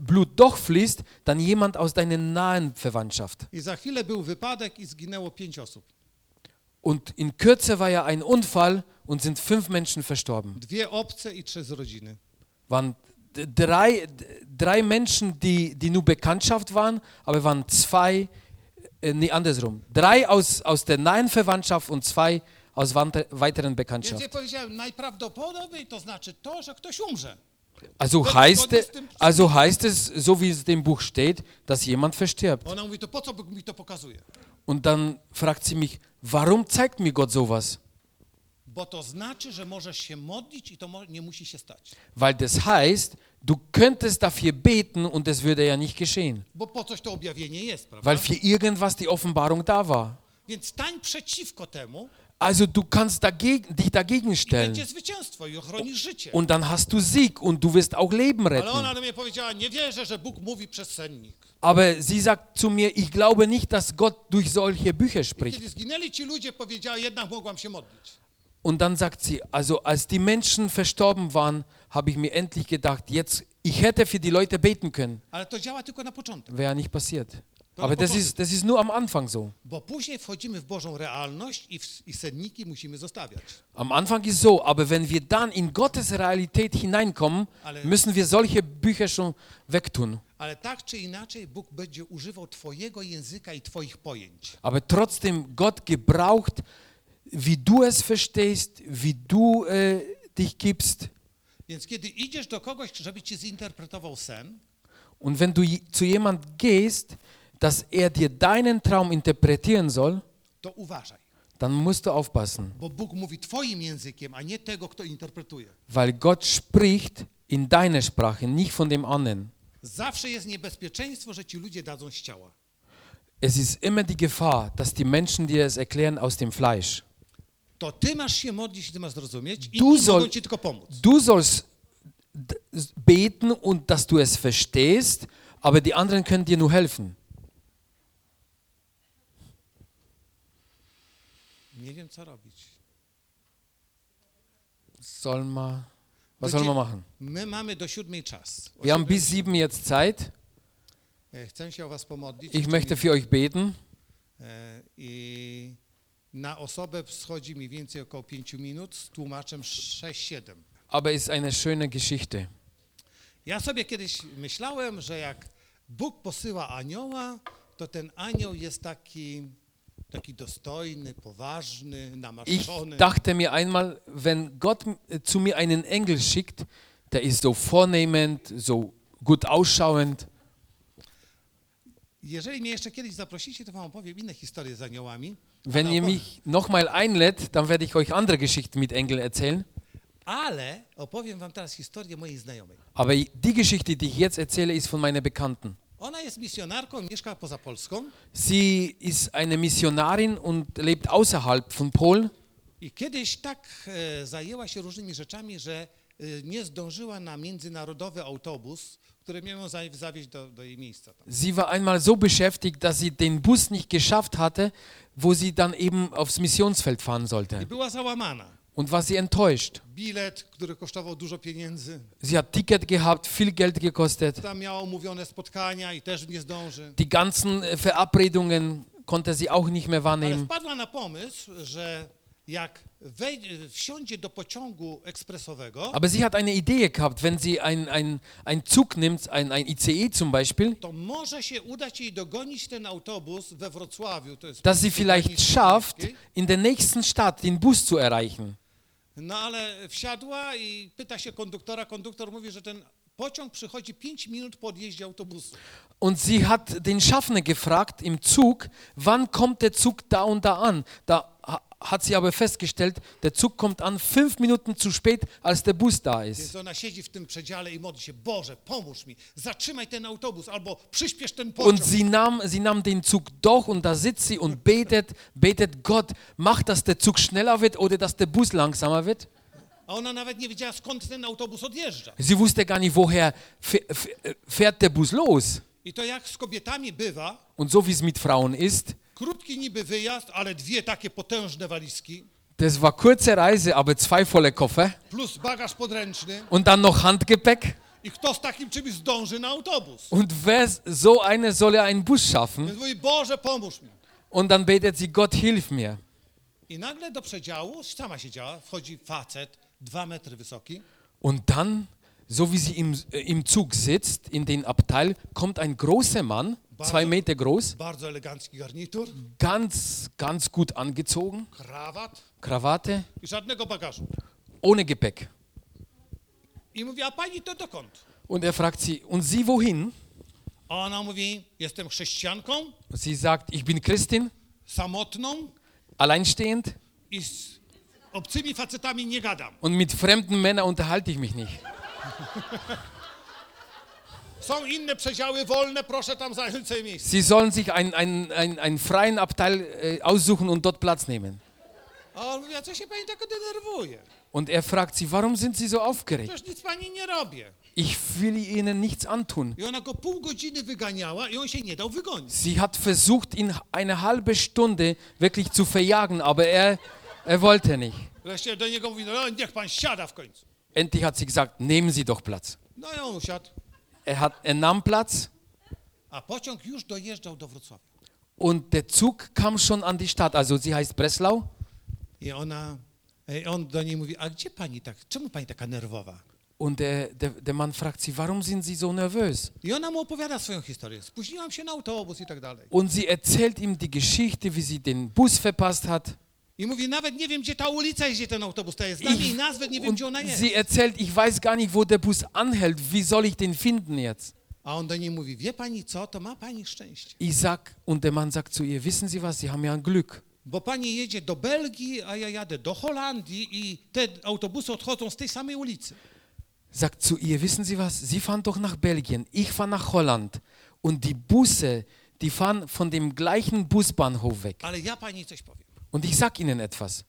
Blut doch fließt, dann jemand aus deiner nahen Verwandtschaft. I za chwilę był wypadek i zginęło pięć osób. Und in Kürze war ja ein Unfall und sind fünf Menschen verstorben. Dwie obce i trzy z rodziny. Waren drei, drei Menschen, die, die nur Bekanntschaft waren, aber waren zwei, äh, nee, andersrum. Drei aus, aus der nahen Verwandtschaft und zwei aus weiteren Więc Bekanntschaft. ja powiedziałem, najprawdopodobniej to znaczy to, że ktoś umrze. Also heißt, im- also heißt es, so wie es im Buch steht, dass jemand verstirbt. Und dann fragt sie mich, warum zeigt mir Gott sowas? Bo to znaczy, że możesz się modlić i to nie musi się stać. Weil das heißt, du könntest dafür beten und es würde ja nicht geschehen. Bo po coś to objawienie jest, prawda? Weil für irgendwas die Offenbarung da war. Więc stań przeciwko temu Also du kannst dagegen, dich dagegen stellen. Und dann hast du Sieg und du wirst auch Leben retten. Aber sie sagt zu mir, ich glaube nicht, dass Gott durch solche Bücher spricht. Und dann sagt sie, also als die Menschen verstorben waren, habe ich mir endlich gedacht, jetzt, ich hätte für die Leute beten können. Wäre ja nicht passiert. Aber das ist, das ist nur am Anfang so. Bo później wchodzimy w Bożą realność i, w, i senniki musimy zostawiać. Am Anfang ist so, aber wenn wir dann in Gottes Realität hineinkommen, Ale- müssen wir solche Bücher schon wegtun. Ale tak czy inaczej Bóg będzie używał Twojego języka i Twoich pojęć. Aber trotzdem, Gott gebraucht, wie du es verstehst, wie du äh, dich gibst. Więc kiedy idziesz do kogoś, żeby Ci zinterpretował sen, Und wenn du zu jemand gehst, dass er dir deinen Traum interpretieren soll, to uważaj. dann musst du aufpassen, Bo Bóg mówi Twoim językiem, a nie tego, kto interpretuje. weil Gott spricht in deiner Sprache, nicht von dem anderen. Zawsze jest niebezpieczeństwo, że ci ludzie dadzą z ciała. Es ist immer die Gefahr, dass die Menschen dir es erklären aus dem Fleisch. To Ty masz się modlić i Ty masz zrozumieć, Du inni soll- mogą Ci tylko pomóc. Du sollst beten und dass du es verstehst, aber die anderen können dir nur helfen. Nie wiem, co robić. Soll man, was Będzie- soll man machen? My mamy do siódmej czas. Wir haben bis sieben jetzt Zeit. E. Ich möchte für euch beten. e, I na osobę schodzi mniej więcej około 5 minut z tłumaczem 6-7. Aber ist eine schöne Geschichte. Ja sobie kiedyś myślałem, że jak Bóg posyła anioła, to ten anioł jest taki, taki dostojny, poważny, Ich namaszczony. dachte mir einmal, wenn Gott zu mir einen Engel schickt, der ist so vornehmend, so gut ausschauend. Jeżeli mnie jeszcze kiedyś zaprosicie, to wam opowiem inne historie z aniołami. Wenn ihr mich nochmal einlädt, dann werde ich euch andere Geschichten mit Engeln erzählen. Ale opowiem wam teraz historię mojej znajomej. Aber die Geschichte, die ich jetzt erzähle, ist von meiner Bekannten. Ona jest misjonarką, mieszka poza Polską Sie ist eine Missionarin und lebt außerhalb von Polen. i kiedyś tak e, zajęła się różnymi rzeczami, że e, nie zdążyła na międzynarodowy autobus, Sie war einmal so beschäftigt, dass sie den Bus nicht geschafft hatte, wo sie dann eben aufs Missionsfeld fahren sollte. Und war sie enttäuscht. Bilet, który kosztował dużo pieniędzy, Sie hat Ticket gehabt, viel Geld gekostet. tam miała umówione spotkania i też nie zdąży. Die ganzen äh, Verabredungen konnte sie auch nicht mehr Ale wahrnehmen. wpadła na pomysł, że Aber sie hat eine Idee gehabt, wenn sie ein, ein, ein Zug nimmt, ein, ein ICE zum Beispiel, dass sie vielleicht schafft, in der nächsten Stadt den Bus zu erreichen. No ale wsiadła i pyta się konduktora. Konduktor mówi, że ten pociąg przychodzi 5 minut po odjeździe autobusu. Und sie hat den Schaffner gefragt im Zug, wann kommt der Zug da und da an? Da hat sie aber festgestellt, der Zug kommt an fünf Minuten zu spät, als der Bus da ist. Więc ona siedzi w tym przedziale i modli się, Boże, pomóż mi, zatrzymaj ten autobus albo przyspiesz ten Und pociąg. sie nahm, sie nahm den Zug doch und da sitzt sie und betet, betet Gott, mach, dass der Zug schneller wird oder dass der Bus langsamer wird. A ona nawet nie wiedziała, skąd ten autobus odjeżdża. Sie wusste gar nicht, woher fäh- fäh- fährt der Bus los. I to jak z kobietami bywa, Und so wie es mit Frauen ist, krótki niby wyjazd, ale dwie takie potężne walizki, das war kurze Reise, aber zwei volle Koffer plus bagaż podręczny. und dann noch Handgepäck. I kto z takim czymś zdąży na autobus? Und wer so eine soll einen Bus schaffen? Więc mówi, Boże, pomóż mi. Und dann betet sie, Gott, hilf mir. I nagle do przedziału, sama siedziała, wchodzi facet, dwa metry wysoki, Und dann, so wie sie im, im Zug sitzt, in den Abteil, kommt ein großer Mann, zwei Meter groß, ganz, ganz gut angezogen, krawat. Krawatte, ohne Gepäck. Und er fragt sie, und Sie wohin? Sie sagt, ich bin Christin, alleinstehend. und mit fremden Männern unterhalte ich mich nicht. Są inne przedziały wolne, proszę tam zająć sobie miejsce. Sie sollen sich einen, einen, einen, einen freien Abteil äh, aussuchen und dort Platz nehmen. A on mówi, a co się pani tak denerwuje? Und er fragt sie, warum sind sie so aufgeregt? Ich will ihnen nichts antun. Sie hat versucht, ihn eine halbe Stunde wirklich zu verjagen, aber er, er wollte nicht. Endlich hat sie gesagt, nehmen Sie doch Platz. No i on usiadł. Er, hat, er nahm Platz A pociąg już dojeżdżał do Wrocławia. und der Zug kam schon an die Stadt. Also sie heißt Breslau. I ona, i on do niej mówi, a gdzie pani tak, czemu pani taka nerwowa? Und der, der, der Mann fragt sie, warum sind Sie so nervös? I ona mu opowiada swoją historię. Spóźniłam się na autobus i tak dalej. Und sie erzählt ihm die Geschichte, wie sie den Bus verpasst hat. I mówi, nawet nie wiem, gdzie ta ulica jest, gdzie ten autobus to jest. Znam jej nazwę, nie wiem, und gdzie ona jest. sie erzählt, ich weiß gar nicht, wo der Bus anhält. Wie soll ich den finden jetzt? A on do niej mówi, wie pani co, to ma pani szczęście. Ich sag, und der Mann sagt zu ihr, wissen Sie was, Sie haben ja ein Glück. Bo pani jedzie do Belgii, a ja jadę do Holandii i te autobusy odchodzą z tej samej ulicy. Sagt zu ihr, wissen Sie was, Sie fahren doch nach Belgien, ich fahre nach Holland. Und die Busse, die fahren von dem gleichen Busbahnhof weg. Ale ja pani coś powiem. Und ich sag Ihnen etwas.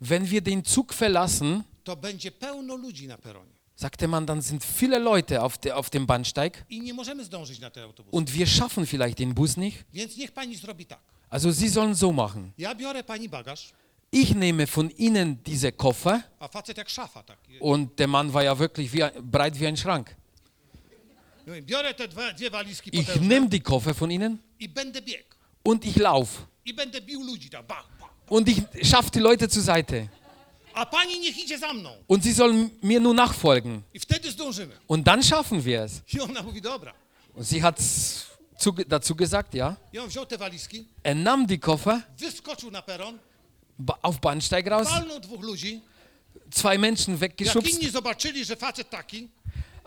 Wenn wir den Zug verlassen, to będzie pełno ludzi na peronie. sagt der Mann, dann sind viele Leute auf, der, auf dem Bahnsteig und wir schaffen vielleicht den Bus nicht. Also Sie sollen so machen. Ich nehme von Ihnen diese Koffer und der Mann war ja wirklich wie, breit wie ein Schrank. Ich nehme die Koffer von Ihnen. Und ich laufe. I będę bił ludzi tam, bach, bach. Und ich schaffe die Leute zur Seite. A pani niech idzie za mną. Und sie sollen mir nur nachfolgen. I wtedy zdążymy. Und dann schaffen wir es. I ona mówi, dobra. Und sie hat zu, dazu gesagt, ja. I on wziął te walizki, Er nahm die Koffer wyskoczył na peron, ba- auf Bahnsteig raus, palnął dwóch ludzi. zwei Menschen Jak weggeschubst. inni zobaczyli, że facet taki,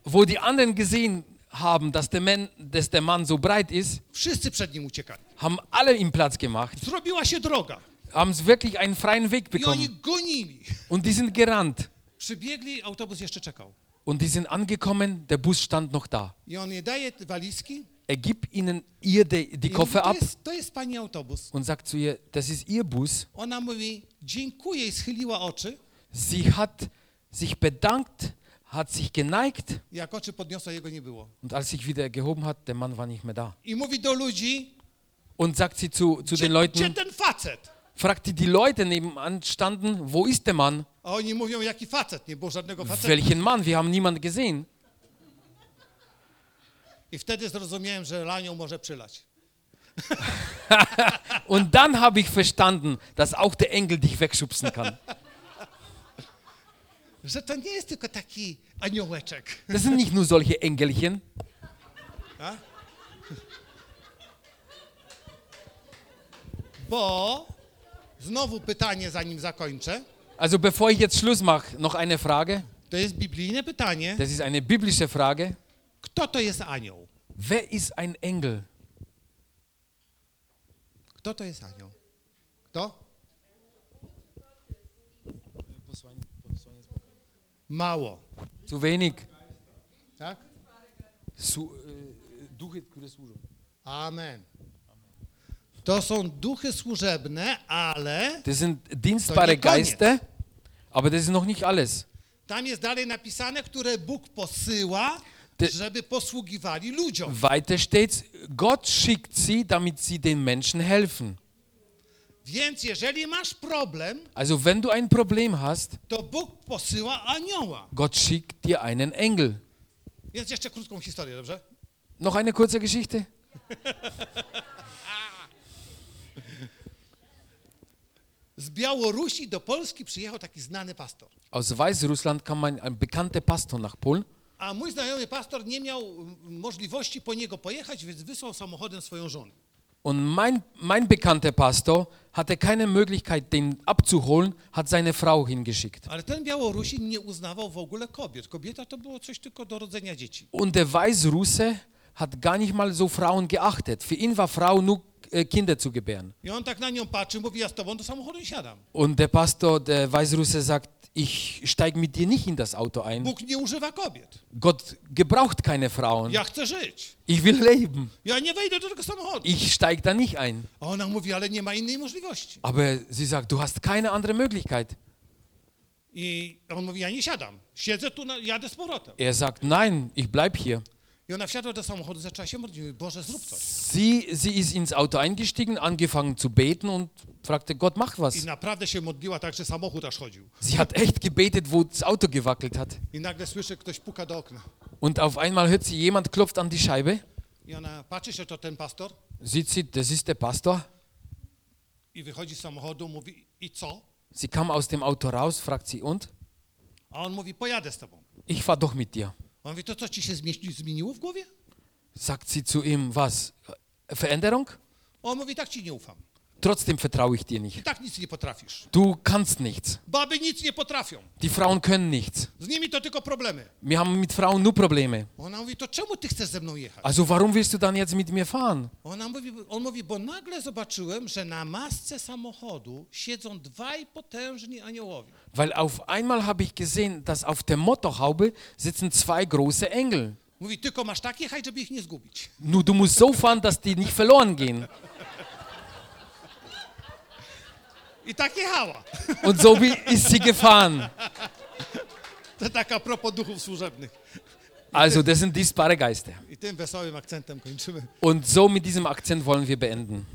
Wo die anderen gesehen haben, dass der, Mann, dass der Mann so breit ist, wszyscy przed nim uciekali. haben alle ihm Platz gemacht, Zrobiła się droga. haben sie wirklich einen freien Weg I oni bekommen. gonili. Und die sind gerannt. Przybiegli, autobus jeszcze czekał. Und die sind angekommen, der Bus stand noch da. I on daje te walizki. Er gibt ihnen ihr die, die I mówi, Koffer to, ab jest, to jest pani autobus. und sagt zu ihr, das ist ihr Bus. Ona mówi, dziękuję i schyliła oczy. Sie hat sich bedankt, hat sich geneigt Jak oczy podniosła, jego nie było. und als sich wieder gehoben hat, der Mann war nicht mehr da. I mówi do ludzi, Und sagt sie zu, zu gdzie, den gdzie Leuten, ten facet? fragte die Leute nebenan standen, wo ist der Mann? A oni mówią, jaki facet? Nie było żadnego facetu. Welchen Mann? Wir haben niemanden gesehen. I wtedy zrozumiałem, że lanią może przylać. Und dann habe ich verstanden, dass auch der Engel dich wegschubsen kann. Że to nie jest tylko taki aniołeczek. Das sind nicht nur solche Engelchen. A? Bo, znowu pytanie, zanim zakończę. Also bevor ich jetzt Schluss mache, noch eine Frage. To jest biblijne pytanie. Das ist eine biblische Frage. Kto to jest anioł? Wer ist ein Engel? Kto to jest anioł? Kto? Mało. Zu wenig. Tak? Su, äh, duchy, które służą. Amen. To są duchy służebne, ale Das sind dienstbare. Geister, aber das ist noch nicht alles. tam jest dalej napisane, które Bóg posyła, Ty- żeby posługiwali ludziom. Weiter steht, Gott schickt sie, damit sie den Menschen helfen. Więc jeżeli masz problem, Also wenn du ein Problem hast, to Bóg posyła anioła. Gott schickt dir einen Engel. Więc jeszcze krótką historię, dobrze? Noch eine kurze Geschichte. Z Białorusi do Polski przyjechał taki znany pastor. Aus Weißrussland kam ein, ein bekannter Pastor nach Polen A mój znajomy pastor nie miał możliwości po niego pojechać, więc wysłał samochodem swoją żonę. Und mein, mein bekannter Pastor hatte keine Möglichkeit, den abzuholen, hat seine Frau hingeschickt. Ale ten Białorusin nie uznawał w ogóle kobiet. Kobieta to było coś tylko do rodzenia dzieci. Und der Weißrusse hat gar nicht mal so Frauen geachtet. Für ihn war Frau nur Kinder zu gebären. Und der Pastor, der Weißrusse sagt, ich steige mit dir nicht in das Auto ein. Gott gebraucht keine Frauen. Ich will leben. Ich steige da nicht ein. Aber sie sagt, du hast keine andere Möglichkeit. Er sagt, nein, ich bleib hier. I ona wsiadła do samochodu, zaczęła się modlić. Mówi, Boże, zrób coś. Sie, sie ist ins Auto eingestiegen, angefangen zu beten und fragte, Gott, mach I was. naprawdę się modliła tak, że samochód aż chodził. Sie hat echt gebetet, wo das Auto gewackelt hat. I nagle słyszy, ktoś puka do okna. Und auf einmal hört sie, jemand klopft an die Scheibe. I ona patrzy się, to ten pastor. Sieht sie, das ist der Pastor. I wychodzi z samochodu, mówi, i co? Sie kam aus dem Auto raus, fragt sie, und? A on mówi, pojadę z tobą. Ich fahr doch mit dir. On mówi, to co ci się zmieści- zmieniło w głowie? Sagt sie zu ihm, was? Veränderung? On mówi, tak ci nie ufam. Trotzdem vertraue ich dir I nicht. tak nic nie potrafisz. Du kannst nichts. Baby nic nie potrafią. Die Frauen können nichts. Z nimi to tylko problemy. Wir haben mit Frauen nur Probleme. Ona mówi, to czemu ty chcesz ze mną jechać? Also warum willst du dann jetzt mit mir fahren? Ona mówi, on mówi, bo nagle zobaczyłem, że na masce samochodu siedzą dwaj potężni aniołowie. Weil auf einmal habe ich gesehen, dass auf der Motorhaube sitzen zwei große Engel. Mówi, tylko masz tak jechać, żeby ich nie zgubić. Nur du musst so fahren, dass die nicht verloren gehen. I tak jechała. Und so wie ist sie gefahren. Also das sind dienstbare Geister. Und so mit diesem Akzent wollen wir beenden.